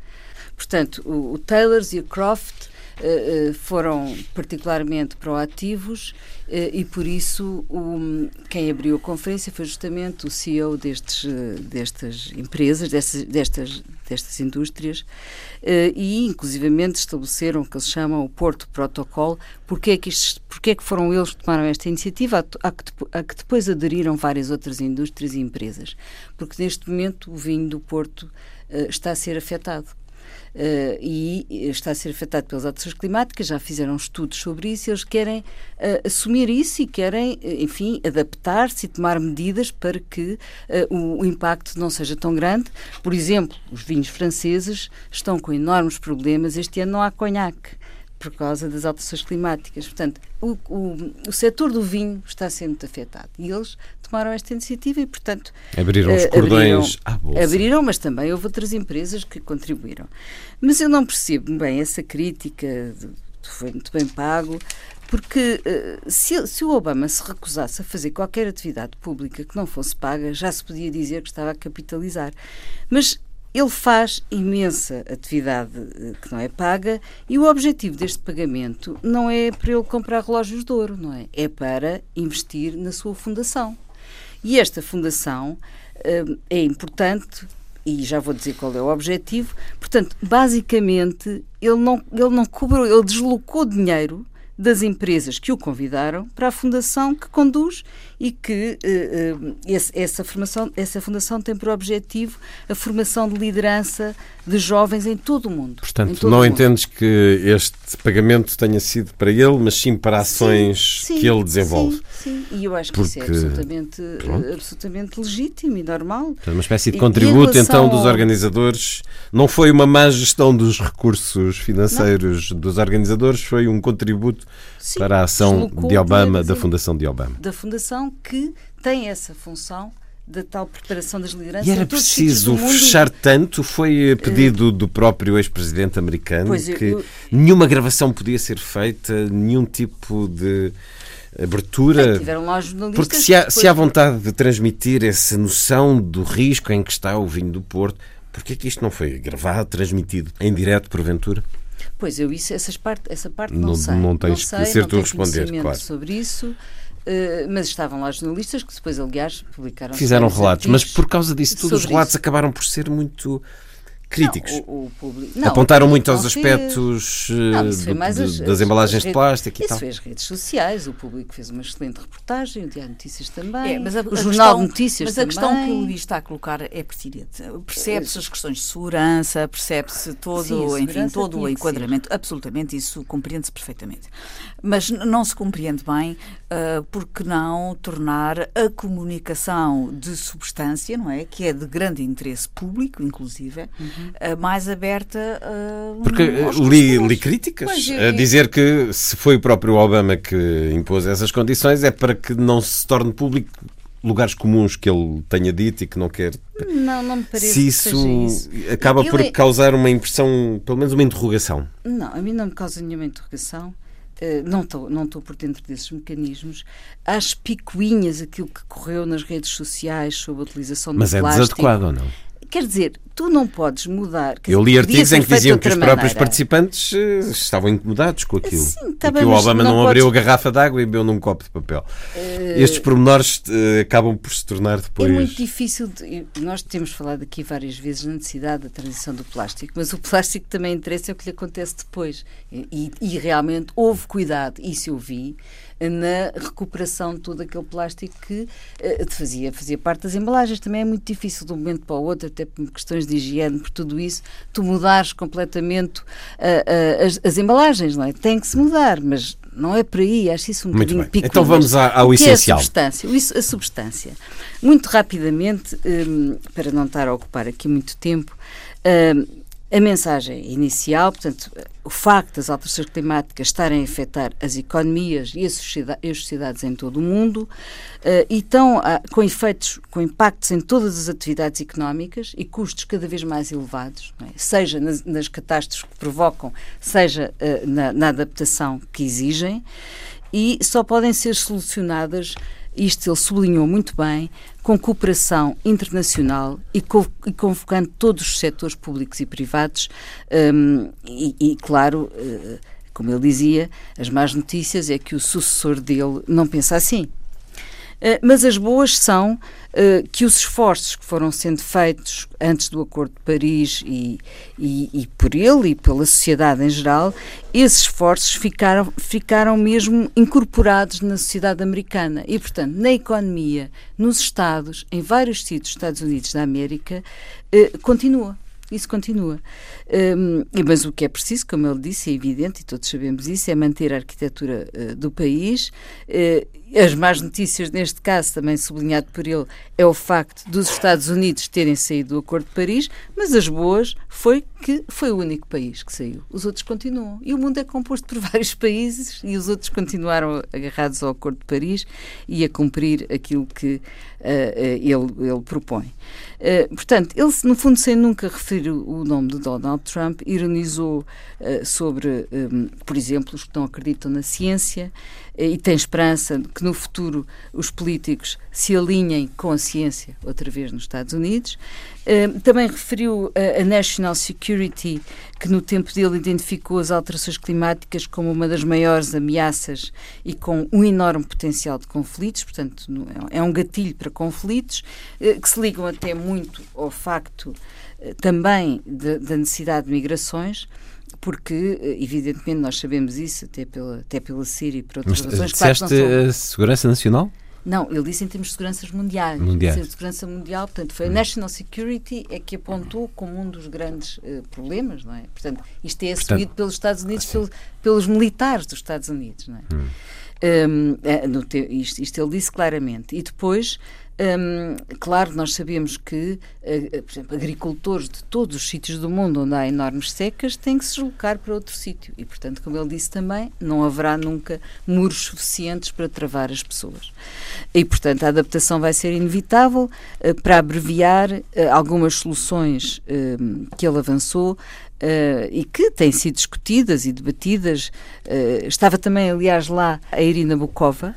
Portanto, o, o Taylors e o Croft foram particularmente proativos uh, e por isso o, quem abriu a conferência foi justamente o CEO destes, destas empresas, destas, destas, destas indústrias e inclusivamente estabeleceram o que eles chamam o Porto Protocol. Porquê é que, porquê é que foram eles que tomaram esta iniciativa? A, a, a que depois aderiram várias outras indústrias e empresas. Porque neste momento o vinho do Porto está a ser afetado uh, e está a ser afetado pelas alterações climáticas, já fizeram estudos sobre isso, eles querem uh, assumir isso e querem, eh, enfim, adaptar-se e tomar medidas para que uh, o, o, impacto não seja tão grande. Por exemplo, os vinhos franceses estão com enormes problemas, este ano não há conhaque por causa das alterações climáticas. Portanto, o, o, o setor do vinho está sendo afetado e eles tomaram esta iniciativa e, portanto. Abriram os eh, cordões abriram, à bolsa. Abriram, mas também houve outras empresas que contribuíram. Mas eu não percebo bem essa crítica, foi muito bem pago, porque uh, se, se, o Obama se recusasse a fazer qualquer atividade pública que não fosse paga, já se podia dizer que estava a capitalizar. Mas ele faz imensa atividade eh, que não é paga e o objetivo deste pagamento não é para ele comprar relógios de ouro, não é? É para investir na sua fundação. E esta fundação uh, é importante e já vou dizer qual é o objetivo. Portanto, basicamente, ele não, ele não cobrou, ele deslocou dinheiro das empresas que o convidaram para a fundação que conduz e que uh, esse, essa, formação, essa fundação tem por objetivo a formação de liderança de jovens em todo o mundo. Portanto, não entendes que este pagamento tenha sido para ele, mas sim para ações sim, sim, que ele desenvolve. Sim, sim, e eu acho que Porque, isso é absolutamente, absolutamente legítimo e normal. Uma espécie de contributo, então, dos organizadores. Não foi uma má gestão dos recursos financeiros não. dos organizadores, foi um contributo para a ação de Obama, da Fundação de Obama. Da Fundação que tem essa função da tal preparação das lideranças. E era preciso fechar tanto? Foi pedido do próprio ex-presidente americano pois que eu, eu... nenhuma gravação podia ser feita, nenhum tipo de abertura. jornalistas. Porque se há, depois... se há vontade de transmitir essa noção do risco em que está o vinho do Porto, porquê é que isto não foi gravado, transmitido em direto, porventura? Pois eu isso, essas parte, essa parte não, não sei. Não tens não sei, que ser não tu responder, claro. sobre isso. Uh, mas estavam lá jornalistas que depois, aliás, publicaram. Fizeram relatos, mas por causa disso tudo, os relatos isso. acabaram por ser muito críticos. Não, o, o público, não, Apontaram muito aos aspectos não, do, as, das as, embalagens as de plástico e tal. Isso foi as redes sociais, o público fez uma excelente reportagem, o Diário de Notícias também, é, mas a, o Jornal questão, de Notícias mas também. Mas a questão que o Luís está a colocar é pertinente. Percebe-se as questões de segurança, percebe-se todo, Sim, enfim, todo o enquadramento, absolutamente, isso compreende-se perfeitamente. Mas não se compreende bem uh, porque não tornar a comunicação de substância, não é? Que é de grande interesse público, inclusive, uhum uh, mais aberta uh, Porque li, li, críticas pois, a dizer que se foi o próprio Obama que impôs essas condições é para que não se torne público lugares comuns que ele tenha dito e que não quer. Não, não me parece se isso, isso. acaba por é... causar uma impressão, pelo menos uma interrogação. Não, a mim não me causa nenhuma interrogação. Uh, não estou não por dentro desses mecanismos. Às picuinhas aquilo que correu nas redes sociais sobre a utilização do Mas plástico. Mas é desadequado ou não? Quer dizer, tu não podes mudar. Eu li artigos em que diziam que os próprios maneira. participantes uh, estavam incomodados com aquilo. Sim, tá e bem, que o Obama não, não podes... abriu a garrafa de água e bebeu num copo de papel. Uh... Estes pormenores uh, acabam por se tornar depois. É muito difícil. De... Nós temos falado aqui várias vezes na necessidade da transição do plástico, mas o plástico também interessa é o que lhe acontece depois. E, e realmente houve cuidado, isso eu vi na recuperação de todo aquele plástico que uh, fazia, fazia parte das embalagens. Também é muito difícil de um momento para o outro, até por questões de higiene, por tudo isso, tu mudares completamente uh, uh, as, as, embalagens, não é? Tem que se mudar, mas não é por aí, acho isso um muito bocadinho pico. Então vamos ao essencial. É a substância, a substância. Muito rapidamente, um, para não estar a ocupar aqui muito tempo, um, a mensagem inicial, portanto, o facto das alterações climáticas estarem a afetar as economias e as, sociedade, as sociedades em todo o mundo uh, e estão uh, com efeitos, com impactos em todas as atividades económicas e custos cada vez mais elevados, é? seja nas, nas, catástrofes que provocam, seja uh, na, na adaptação que exigem, e só podem ser solucionadas isto ele sublinhou muito bem, com cooperação internacional e, co e convocando todos os setores públicos e privados, um, e, e, claro, uh, como ele dizia, as más notícias é que o sucessor dele não pensa assim. Uh, mas as boas são uh, que os esforços que foram sendo feitos antes do Acordo de Paris e, e, e, por ele e pela sociedade em geral, esses esforços ficaram, ficaram mesmo incorporados na sociedade americana. E, portanto, na economia, nos Estados, em vários sítios dos Estados Unidos da América, uh, continua. Isso continua. Um, mas o que é preciso, como ele disse, é evidente, e todos sabemos isso, é manter a arquitetura uh, do país. Uh, as más notícias, neste caso, também sublinhado por ele, é o facto dos Estados Unidos terem saído do Acordo de Paris, mas as boas foi que foi o único país que saiu. Os outros continuam. E o mundo é composto por vários países e os outros continuaram agarrados ao Acordo de Paris e a cumprir aquilo que uh, ele, ele propõe. Uh, portanto, ele, no fundo, sem nunca referir o nome de Donald Trump, ironizou uh, sobre, um, por exemplo, os que não acreditam na ciência e tem esperança que no futuro os políticos se alinhem com a ciência, outra vez nos Estados Unidos. Também referiu a National Security, que no tempo dele identificou as alterações climáticas como uma das maiores ameaças e com um enorme potencial de conflitos, portanto, é um gatilho para conflitos, eh, que se ligam até muito ao facto eh, também da necessidade de migrações porque, eh, evidentemente, nós sabemos isso, até pela, até pela Síria e por outras Mas, razões. Disseste claro, a segurança nacional? Não, ele disse em termos de segurança mundiais. Mundiais. De segurança mundial, portanto, foi a hum. National Security é que apontou como um dos grandes uh, problemas, não é? Portanto, isto é assumido portanto, pelos Estados Unidos, pelo, pelos militares dos Estados Unidos, não é? Hum. Um, te, isto, isto ele disse claramente. E depois Claro, nós sabemos que, uh, por exemplo, agricultores de todos os sítios do mundo onde há enormes secas têm que se deslocar para outro sítio. E, portanto, como ele disse também, não haverá nunca muros suficientes para travar as pessoas. E, portanto, a adaptação vai ser inevitável. Uh, para abreviar, algumas soluções que ele avançou Uh, e que têm sido discutidas e debatidas. Uh, estava também, aliás, lá a Irina Bukova,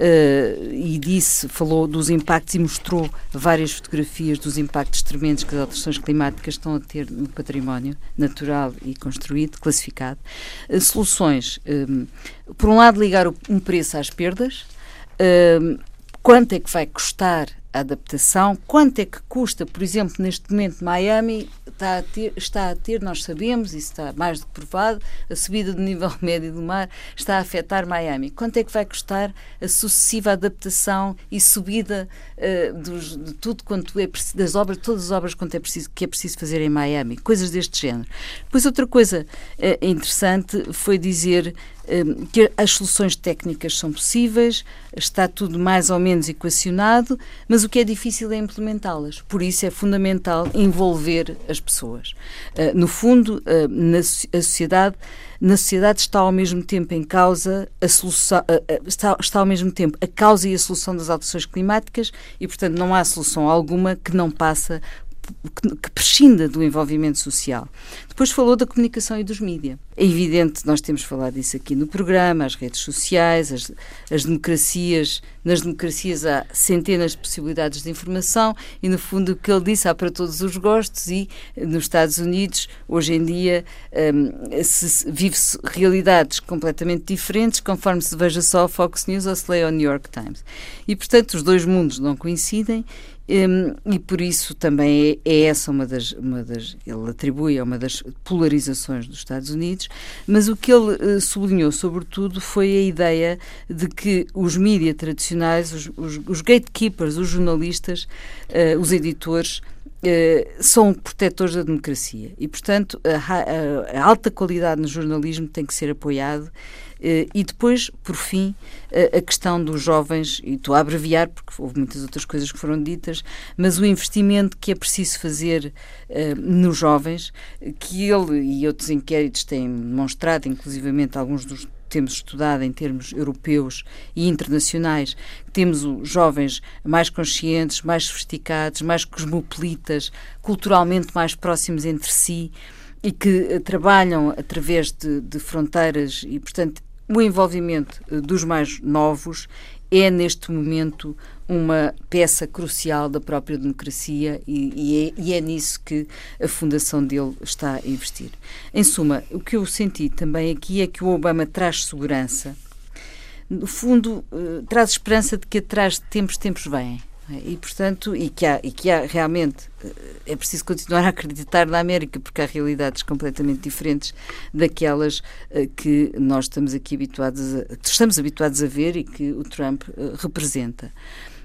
uh, e disse, falou dos impactos e mostrou várias fotografias dos impactos tremendos que as alterações climáticas estão a ter no património natural e construído, classificado. Uh, soluções, um, eh, por um lado, ligar um preço às perdas, uh, quanto é que vai custar adaptação, quanto é que custa, por exemplo, neste momento Miami está a ter, está a ter nós sabemos, isso está mais do que provado, a subida do nível médio do mar está a afetar Miami. Quanto é que vai custar a sucessiva adaptação e subida uh, dos, de tudo quanto é das obras, todas as obras quanto é preciso, que é preciso fazer em Miami, coisas deste género. Depois outra coisa uh, interessante foi dizer que as soluções técnicas são possíveis, está tudo mais ou menos equacionado, mas o que é difícil é implementá-las. Por isso é fundamental envolver as pessoas. Uh, no fundo, uh, na sociedade, na sociedade está ao mesmo tempo em causa a solução, uh, está, está ao mesmo tempo a causa e a solução das alterações climáticas e, portanto, não há solução alguma que não passa que, que prescinda do envolvimento social. Depois falou da comunicação e dos mídias. É evidente, nós temos falado disso aqui no programa, as redes sociais, as, as democracias. Nas democracias há centenas de possibilidades de informação e, no fundo, o que ele disse há para todos os gostos e nos Estados Unidos, hoje em dia, um, se, vive-se realidades completamente diferentes conforme se veja só a Fox News ou se leia o New York Times. E, portanto, os dois mundos não coincidem e por isso também é, é, essa uma das, uma das. Ele atribui a uma das polarizações dos Estados Unidos, mas o que ele uh, sublinhou, sobretudo, foi a ideia de que os mídias tradicionais, os, os, os, gatekeepers, os jornalistas, uh, os editores, Uh, são protetores da democracia e, portanto, a, a, a, alta qualidade no jornalismo tem que ser apoiado eh, e depois, por fim, eh, a questão dos jovens, e estou a abreviar porque houve muitas outras coisas que foram ditas, mas o investimento que é preciso fazer uh, nos jovens, que ele e outros inquéritos têm demonstrado, inclusivamente alguns dos temos estudado em termos europeus e internacionais, temos os jovens mais conscientes, mais sofisticados, mais cosmopolitas, culturalmente mais próximos entre si e que trabalham através de, de fronteiras e, portanto, o envolvimento eh, dos mais novos é, neste momento, uma peça crucial da própria democracia e, e, é, e, é, nisso que a fundação dele está a investir. Em suma, o que eu senti também aqui é que o Obama traz segurança, no fundo, uh, traz esperança de que atrás de tempos, tempos vêm. E, portanto, e que, há, e que há realmente, eh, é preciso continuar a acreditar na América, porque há realidades completamente diferentes daquelas uh, que nós estamos aqui habituados a, estamos habituados a ver e que o Trump uh, representa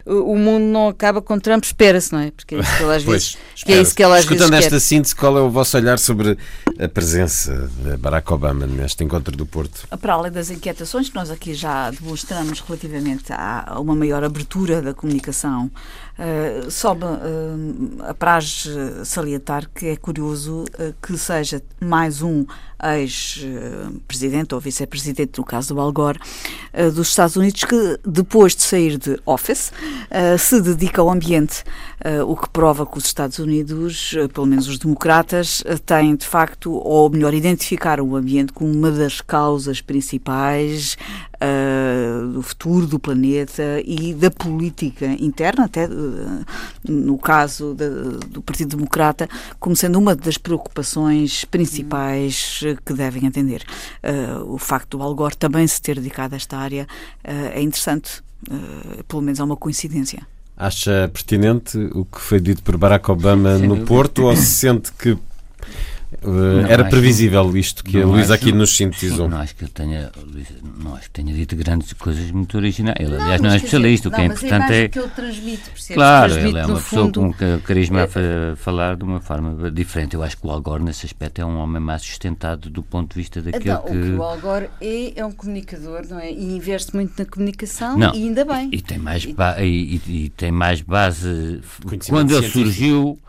o mundo não acaba com Trump, espera-se, não é? Porque é isso que ele às vezes, que é isso que ele às Escutando vezes esta síntese, qual é o vosso olhar sobre a presença de Barack Obama neste encontro do Porto? Para além das inquietações que nós aqui já demonstramos relativamente a uma maior abertura da comunicação, uh, sobe uh, apraz salientar que é curioso uh, que seja mais um ex-presidente ou vice-presidente, no caso do Al Gore, dos Estados Unidos, que depois de sair de office, uh, se dedica ao ambiente, uh, o que prova que os Estados Unidos, uh, pelo menos os democratas, têm de facto, ou melhor, identificaram o ambiente como uma das causas principais uh, do futuro do planeta e da política interna, até uh, no caso de, do Partido Democrata, como sendo uma das preocupações principais que devem atender. Uh, o facto do Al Gore também se ter dedicado a esta área é interessante, pelo menos é uma coincidência. Acha pertinente o que foi dito por Barack Obama no Porto ou se sente que Uh, era previsível isto que a Luísa aqui nos sintetizou. Não acho que ele tenha, não acho que tenha dito grandes coisas muito originais. Ele, aliás, não, é especialista. Dizer, o que é importante é. que ele transmite, percebes? Claro, transmite, ele é uma pessoa fundo, com carisma é, a falar de uma forma diferente. Eu acho que o Al Gore, nesse aspecto, é um homem mais sustentado do ponto de vista daquele não, que. O que o Al Gore é, é um comunicador, não é? E investe muito na comunicação não, e ainda bem. E, e tem mais, e, e, e, tem mais base. Quando ele surgiu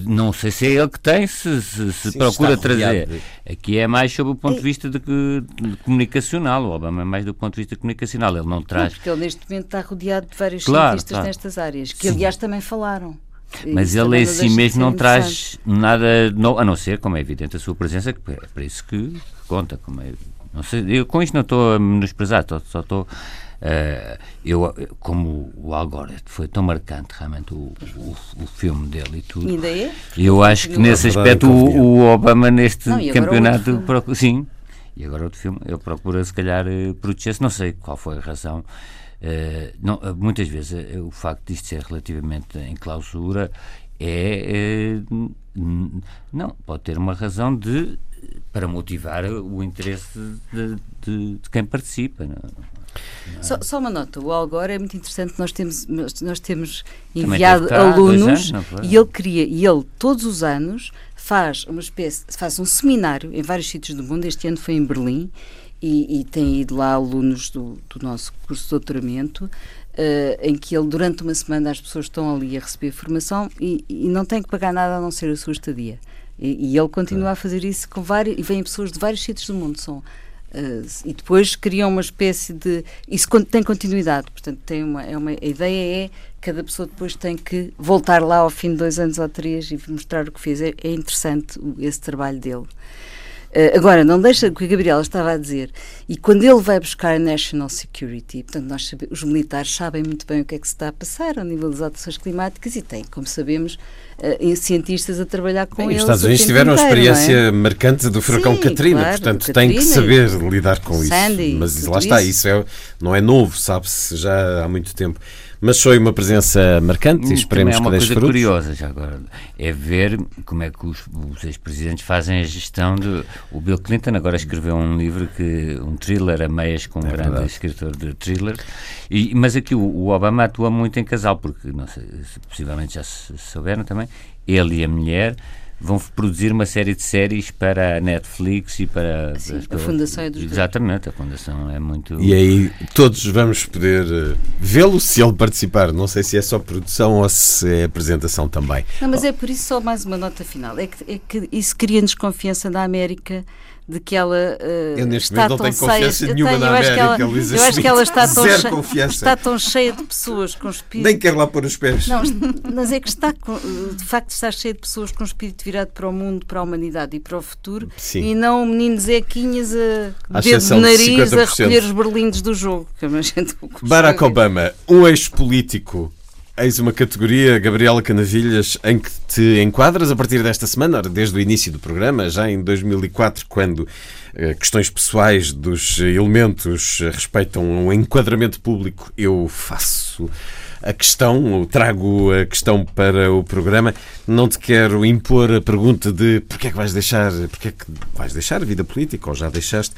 não sei se é ele que tem, se, se, se Sim, procura trazer. Aqui é mais sob o ponto de vista de, de, comunicacional. O Obama é mais do ponto de vista comunicacional. Ele não traz. Não, porque ele neste momento está rodeado de vários claro, cientistas claro. nestas áreas, que Sim. aliás também falaram. Mas ele em si mesmo não traz nada, não, a não ser, como é evidente, a sua presença, que é para isso que conta. Como é, não sei, eu com isto não estou a menosprezar, só estou eu, como o Al Gore foi tão marcante realmente o, o, o filme dele e tudo. Ainda é? Eu acho que nesse aspecto o, o, Obama neste não, campeonato. Procura, sim, e agora outro filme, ele procura se calhar eh, proteger-se, não sei qual foi a razão. Uh, não, muitas vezes uh, o facto disto ser relativamente em clausura é. não, pode ter uma razão de para motivar o interesse de, de, de quem participa. Não? Só, só, uma nota, o Algor é muito interessante, nós temos, nós temos enviado alunos anos, e ele cria, e ele todos os anos faz uma espécie, faz um seminário em vários sítios do mundo, este ano foi em Berlim e, e tem ido lá alunos do, do nosso curso de doutoramento, uh, em que ele durante uma semana as pessoas estão ali a receber formação e, e não têm que pagar nada a não ser a sua estadia. E, e ele continua a fazer isso com vários, e vêm pessoas de vários sítios do mundo, são Uh, e depois criam uma espécie de. Isso tem continuidade, portanto, tem uma, é uma, a ideia é cada pessoa depois tem que voltar lá ao fim de dois anos ou três e mostrar o que fez. É, é interessante esse trabalho dele. Uh, agora, não deixa o que a Gabriela estava a dizer, e quando ele vai buscar a National Security, portanto, nós sabe, os militares sabem muito bem o que é que se está a passar ao nível das alterações climáticas e tem, como sabemos, uh, cientistas a trabalhar com bem, eles. Os Estados Unidos tiveram inteiro, uma experiência é? marcante do furacão Sim, Katrina, claro, portanto, tem que saber lidar com Sandy, isso. Mas lá está, isso, isso é, não é novo, sabe-se já há muito tempo. Mas foi uma presença marcante e esperemos que deixe frutos. É uma coisa curiosa já agora, é ver como é que os, os ex-presidentes fazem a gestão de... O Bill Clinton agora escreveu um livro, que um thriller a meias com um é grande verdade. escritor de thriller, e, mas aqui o, o, Obama atua muito em casal, porque, não sei, possivelmente já se souberam também, ele e a mulher vão produzir uma série de séries para a Netflix e para Sim, a Fundação é dos Exatamente, a Fundação é muito. E aí todos vamos poder uh, vê-lo se ele participar. Não sei se é só produção ou se é apresentação também. Não, mas é por isso só mais uma nota final. É que, é que isso cria desconfiança da América de que ela uh, eu neste está momento não tenho confiança nenhuma tenho, na América, ela, Luísa Eu acho que ela está tão, cheia, está tão cheia de pessoas com espírito... Nem quer lá pôr os pés. Não, mas é que está, de facto, está cheia de pessoas com espírito virado para o mundo, para a humanidade e para o futuro, Sim. e não meninos Zequinhas a, a dedo de nariz de a recolher os berlindes do jogo. Que a gente Barack Obama, um ex-político Eis uma categoria, Gabriela Canavilhas, em que te enquadras a partir desta semana, desde o início do programa, já em 2004, quando eh, questões pessoais dos elementos respeitam um enquadramento público, eu faço a questão, trago a questão para o programa. Não te quero impor a pergunta de porquê é que vais deixar, porquê é que vais deixar a vida política, ou já deixaste,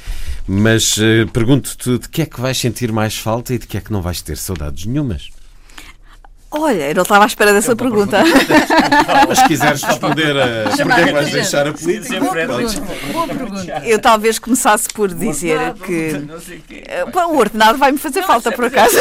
mas uh, pergunto-te de que é que vais sentir mais falta e de que é que não vais ter saudades nenhumas. Olha, eu não estava à espera dessa pergunta. Mas se quiseres responder a porque é que vais deixar a política. Boa pergunta. Eu talvez começasse por dizer que eh, o ordenado vai-me fazer falta, por acaso.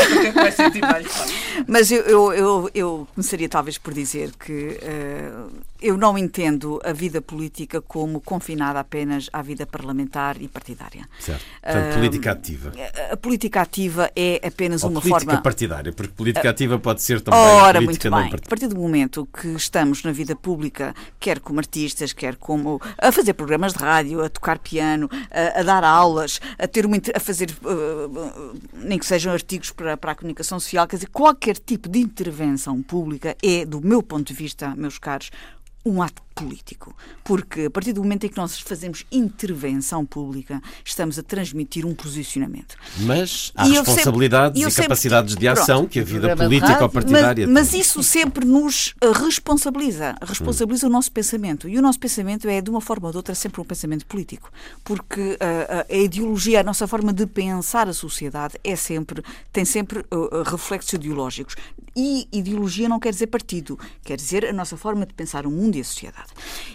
Mas eu, eu, eu, eu, começaria talvez por dizer que uh, eu não entendo a vida política como confinada apenas à vida parlamentar e partidária. Certo. Portanto, uh, política ativa. A, a, política ativa é apenas Ou uma política forma. Política partidária, porque política ativa pode ser também. Ora, muito bem. A partir do momento que estamos na vida pública, quer como artistas, quer como a fazer programas de rádio, a tocar piano, a, a dar aulas, a ter uma, a fazer uh, nem que sejam artigos para, para a comunicação social, quer dizer, qualquer tipo de intervenção pública é, do meu ponto de vista, meus caros, um ato político. Porque a partir do momento em que nós fazemos intervenção pública, estamos a transmitir um posicionamento. Mas há e responsabilidades sempre, e capacidades sempre, de ação pronto, que a vida política ou partidária mas, mas, isso sempre nos eh, responsabiliza. Responsabiliza hum. o nosso pensamento. E o nosso pensamento é, de uma forma ou de outra, sempre um pensamento político. Porque a, eh, a, a ideologia, a nossa forma de pensar a sociedade é sempre, tem sempre uh, reflexos ideológicos. E ideologia não quer dizer partido, quer dizer a nossa forma de pensar o mundo e a sociedade.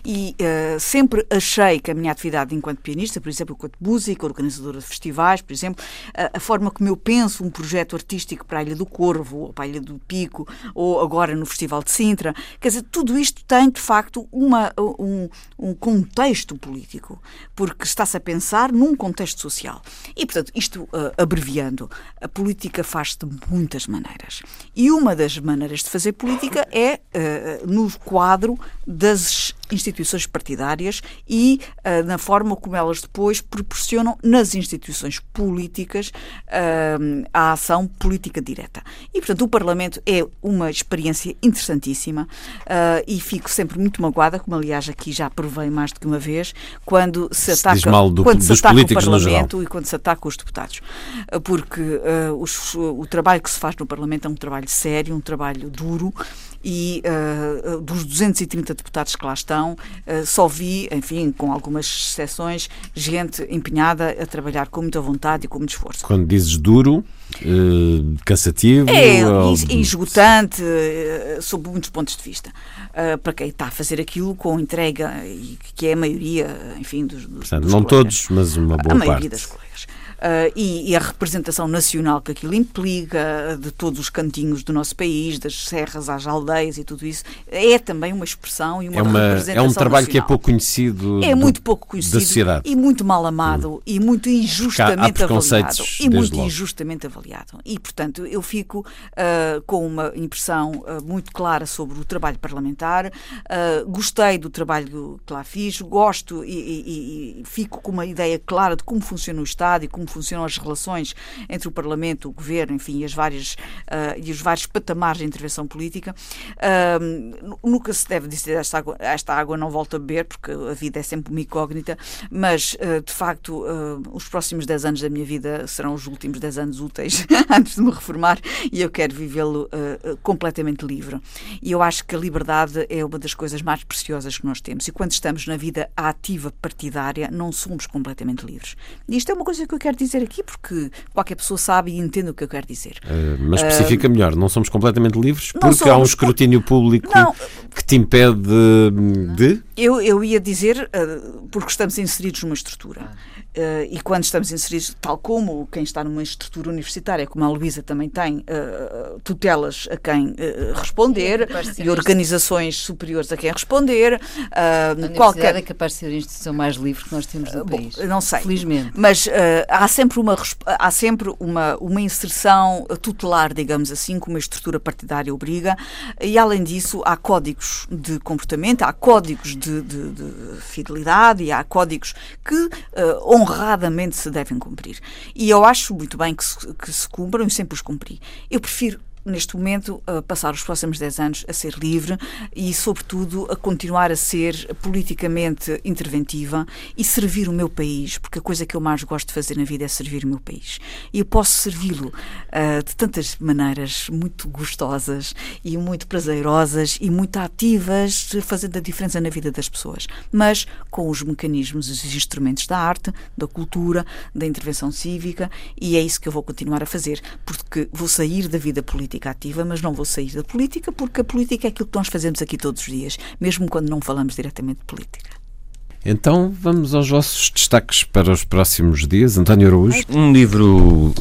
E uh, sempre achei que a minha atividade enquanto pianista, por exemplo, enquanto música, organizadora de festivais, por exemplo, a, a forma como eu penso um projeto artístico para a Ilha do Corvo, ou para a Ilha do Pico, ou agora no Festival de Sintra, quer dizer, tudo isto tem, de facto, uma, um, um contexto político, porque está-se a pensar num contexto social. E, portanto, isto uh, abreviando, a política faz-se de muitas maneiras. E uma das maneiras de fazer política é uh, no quadro das instituições partidárias e uh, na forma como elas depois proporcionam nas instituições políticas uh, a ação política direta. E, portanto, o Parlamento é uma experiência interessantíssima uh, e fico sempre muito magoada, como aliás aqui já provei mais do que uma vez, quando se ataca, se do, quando se ataca o Parlamento e quando se ataca os deputados. Porque os, o trabalho que se faz no Parlamento é um trabalho sério, um trabalho duro e uh, dos 230 deputados que lá estão, uh, só vi, enfim, com algumas exceções, gente empenhada a trabalhar com muita vontade e com muito esforço. Quando dizes duro, uh, cansativo? É, ou... esgotante, sob muitos pontos de vista. para quem está a fazer aquilo com entrega, e que é a maioria, enfim, dos, dos, Portanto, não colegas. todos, mas uma boa a maioria parte. das colegas. Uh, e, e, a representação nacional que aquilo implica, de todos os cantinhos do nosso país, das serras às aldeias e tudo isso, é também uma expressão e uma, é uma representação É um trabalho nacional. que é pouco conhecido É do, muito pouco conhecido da sociedade. e muito mal amado hum. e muito injustamente avaliado. E muito logo. injustamente avaliado. E, portanto, eu fico uh, com uma impressão uh, muito clara sobre o trabalho parlamentar, gostei do trabalho que lá fiz, gosto e, e, e fico com uma ideia clara de como funciona o Estado e como funcionam as relações entre o Parlamento, o Governo, enfim, e, as várias, uh, e os vários patamares de intervenção política. Uh, nunca se deve dizer esta água, esta água não volta a beber, porque a vida é sempre uma incógnita, mas, uh, de facto, os próximos 10 anos da minha vida serão os últimos 10 anos úteis antes de me reformar e eu quero vivê-lo completamente livre. E eu acho que a liberdade é uma das coisas mais preciosas que nós temos. E quando estamos na vida ativa partidária, não somos completamente livres. E isto é uma coisa que eu quero dizer aqui, porque qualquer pessoa sabe e entende o que eu quero dizer. Uh, mas especifica uh, melhor, não somos completamente livres porque somos, há um escrutínio público não, que te impede de. Eu, eu ia dizer, uh, porque estamos inseridos numa estrutura. Uh, e quando estamos inseridos, tal como quem está numa estrutura universitária, como a Luísa também tem, uh, tutelas a quem uh, responder e organizações superiores a quem responder. a qualquer é capaz de ser a instituição mais livre que nós temos no país. Não sei. Felizmente. Mas há sempre, uma, há sempre uma, uma inserção tutelar, digamos assim, como a estrutura partidária obriga, e além disso há códigos de comportamento, há códigos de, de, de fidelidade e há códigos que uh, honradamente se devem cumprir. E eu acho muito bem que se, que se cumpram e sempre os cumpri. Eu prefiro neste momento, a passar os próximos 10 anos a ser livre e, sobretudo, a continuar a ser politicamente interventiva e servir o meu país, porque a coisa que eu mais gosto de fazer na vida é servir o meu país. E eu posso servi-lo uh, de tantas maneiras muito gostosas e muito prazerosas e muito ativas, fazendo a diferença na vida das pessoas, mas com os mecanismos, os instrumentos da arte, da cultura, da intervenção cívica, e é isso que eu vou continuar a fazer, porque vou sair da vida política política ativa, mas não vou sair da política porque a política é aquilo que nós fazemos aqui todos os dias, mesmo quando não falamos diretamente de política. Então vamos aos vossos destaques para os próximos dias. António Araújo. Um livro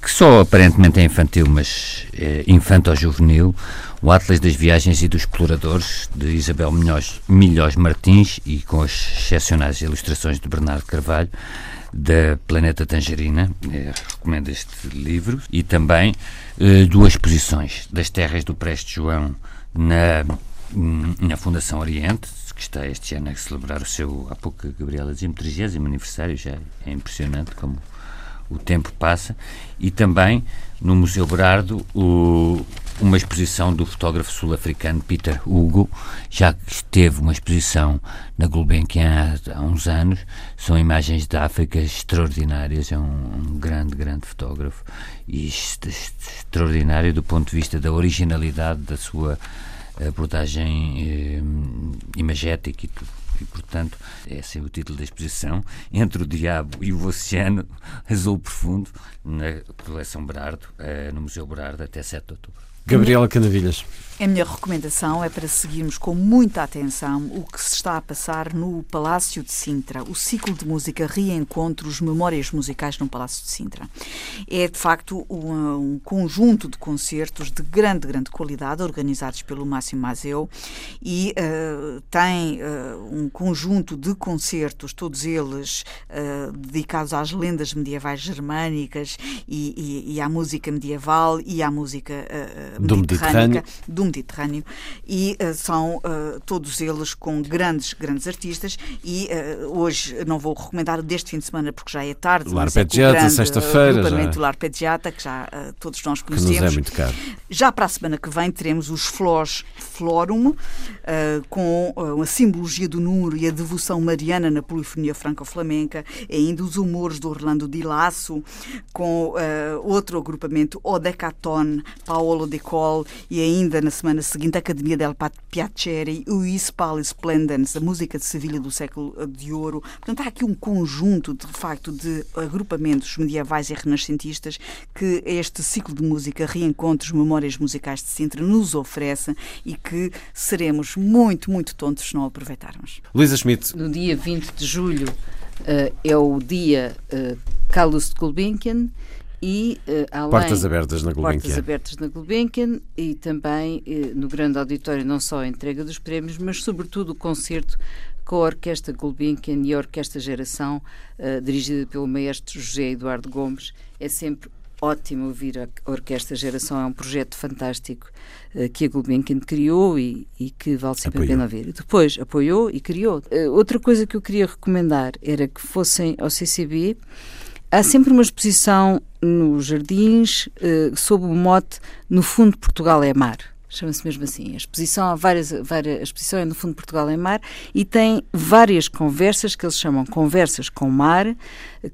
que só aparentemente é infantil, mas é infanto-juvenil, o Atlas das Viagens e dos Exploradores, de Isabel Milhós, Milhós Martins, e com as excepcionais ilustrações de Bernardo Carvalho, da Planeta Tangerina, é, recomendo este livro, e também eh, duas exposições das terras do Preste João na, na Fundação Oriente, que está este ano a celebrar o seu, há pouco a Gabriela dizia 30 aniversário, já é impressionante como o tempo passa, e também no Museu Berardo o, uma exposição do fotógrafo sul-africano Peter Hugo, já que esteve uma exposição na Gulbenkian há, há, uns anos, são imagens da África extraordinárias, é um, um grande, grande fotógrafo e extraordinário do ponto de vista da originalidade da sua abordagem eh, imagética e tudo e, portanto, esse é o título da exposição, Entre o Diabo e o Oceano Azul Profundo, na coleção Berardo, eh, no Museu Berardo, até 7 de outubro. Gabriela Canavilhas. A minha recomendação é para seguirmos com muita atenção o que se está a passar no Palácio de Sintra, o ciclo de música Reencontros, Memórias Musicais no Palácio de Sintra. É, de facto, um, um conjunto de concertos de grande, grande qualidade, organizados pelo Máximo Mazeu, e uh, tem uh, um conjunto de concertos, todos eles uh, dedicados às lendas medievais germânicas e, e, e, à música medieval e à música do Mediterrâneo. Do Mediterrâneo e uh, são uh, todos eles com grandes, grandes artistas e uh, hoje não vou recomendar deste fim de semana porque já é tarde. O Arpeggiata, sexta-feira. O já. Arpeggiata, que já todos nós conhecemos. Que nos é muito caro. Já para a semana que vem teremos os Flós Florum, com a simbologia do número e a devoção mariana na polifonia franco-flamenca, ainda os humores do Orlando Di Lasso, com outro agrupamento, o Decaton, Paolo De Col, e ainda na semana seguinte, a Academia del Piacere, o Ispal Splendens, a música de Sevilha do século de ouro. Portanto, há aqui um conjunto, de facto, de agrupamentos medievais e renascentistas que este ciclo de música, Reencontros, Memórias Musicais de Sintra, nos oferece e que seremos muito, muito tontos se não aproveitarmos. Luísa Schmidt. No dia 20 de julho uh, é o dia uh, Carlos de Gulbenkian e uh, além portas abertas na Gulbenkian. Portas abertas na Gulbenkian e também uh, no grande auditório não só a entrega dos prémios, mas sobretudo o concerto com a Orquestra Gulbenkian e a Orquestra Geração, uh, dirigida pelo maestro José Eduardo Gomes. É sempre ótimo ouvir a Orquestra Geração, é um projeto fantástico que a Gulbenkian criou e, e que vale sempre apoiou. a pena ver. Depois apoiou e criou. outra coisa que eu queria recomendar era que fossem ao CCB Há sempre uma exposição nos jardins uh, sob o mote No fundo Portugal é mar. Chama-se mesmo assim. A exposição, várias, várias, a exposição é no fundo Portugal é mar e tem várias conversas que eles chamam Conversas com Mar,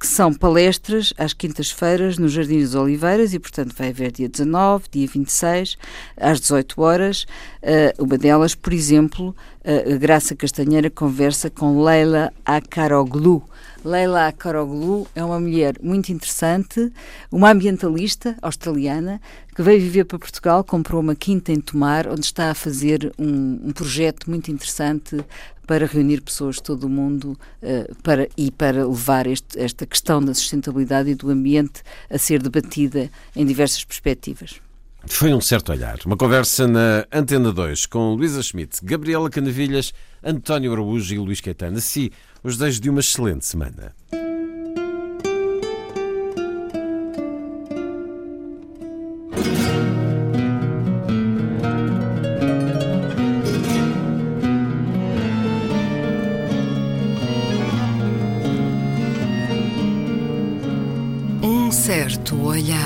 que são palestras às quintas-feiras nos Jardins das Oliveiras e, portanto, vai haver dia 19, dia 26, às 18 horas. Uh, uma delas, por exemplo, uh, Graça Castanheira conversa com Leila Akaroglu Leila Karoglu é uma mulher muito interessante, uma ambientalista australiana que veio viver para Portugal, comprou uma quinta em Tomar, onde está a fazer um, um projeto muito interessante para reunir pessoas de todo o mundo uh, para, e para levar este, esta questão da sustentabilidade e do ambiente a ser debatida em diversas perspectivas. Foi um certo olhar. Uma conversa na Antena 2 com Luísa Schmidt, Gabriela Canavilhas, António Araújo e Luís Caetano. Assim, os desejo de uma excelente semana. Um certo olhar.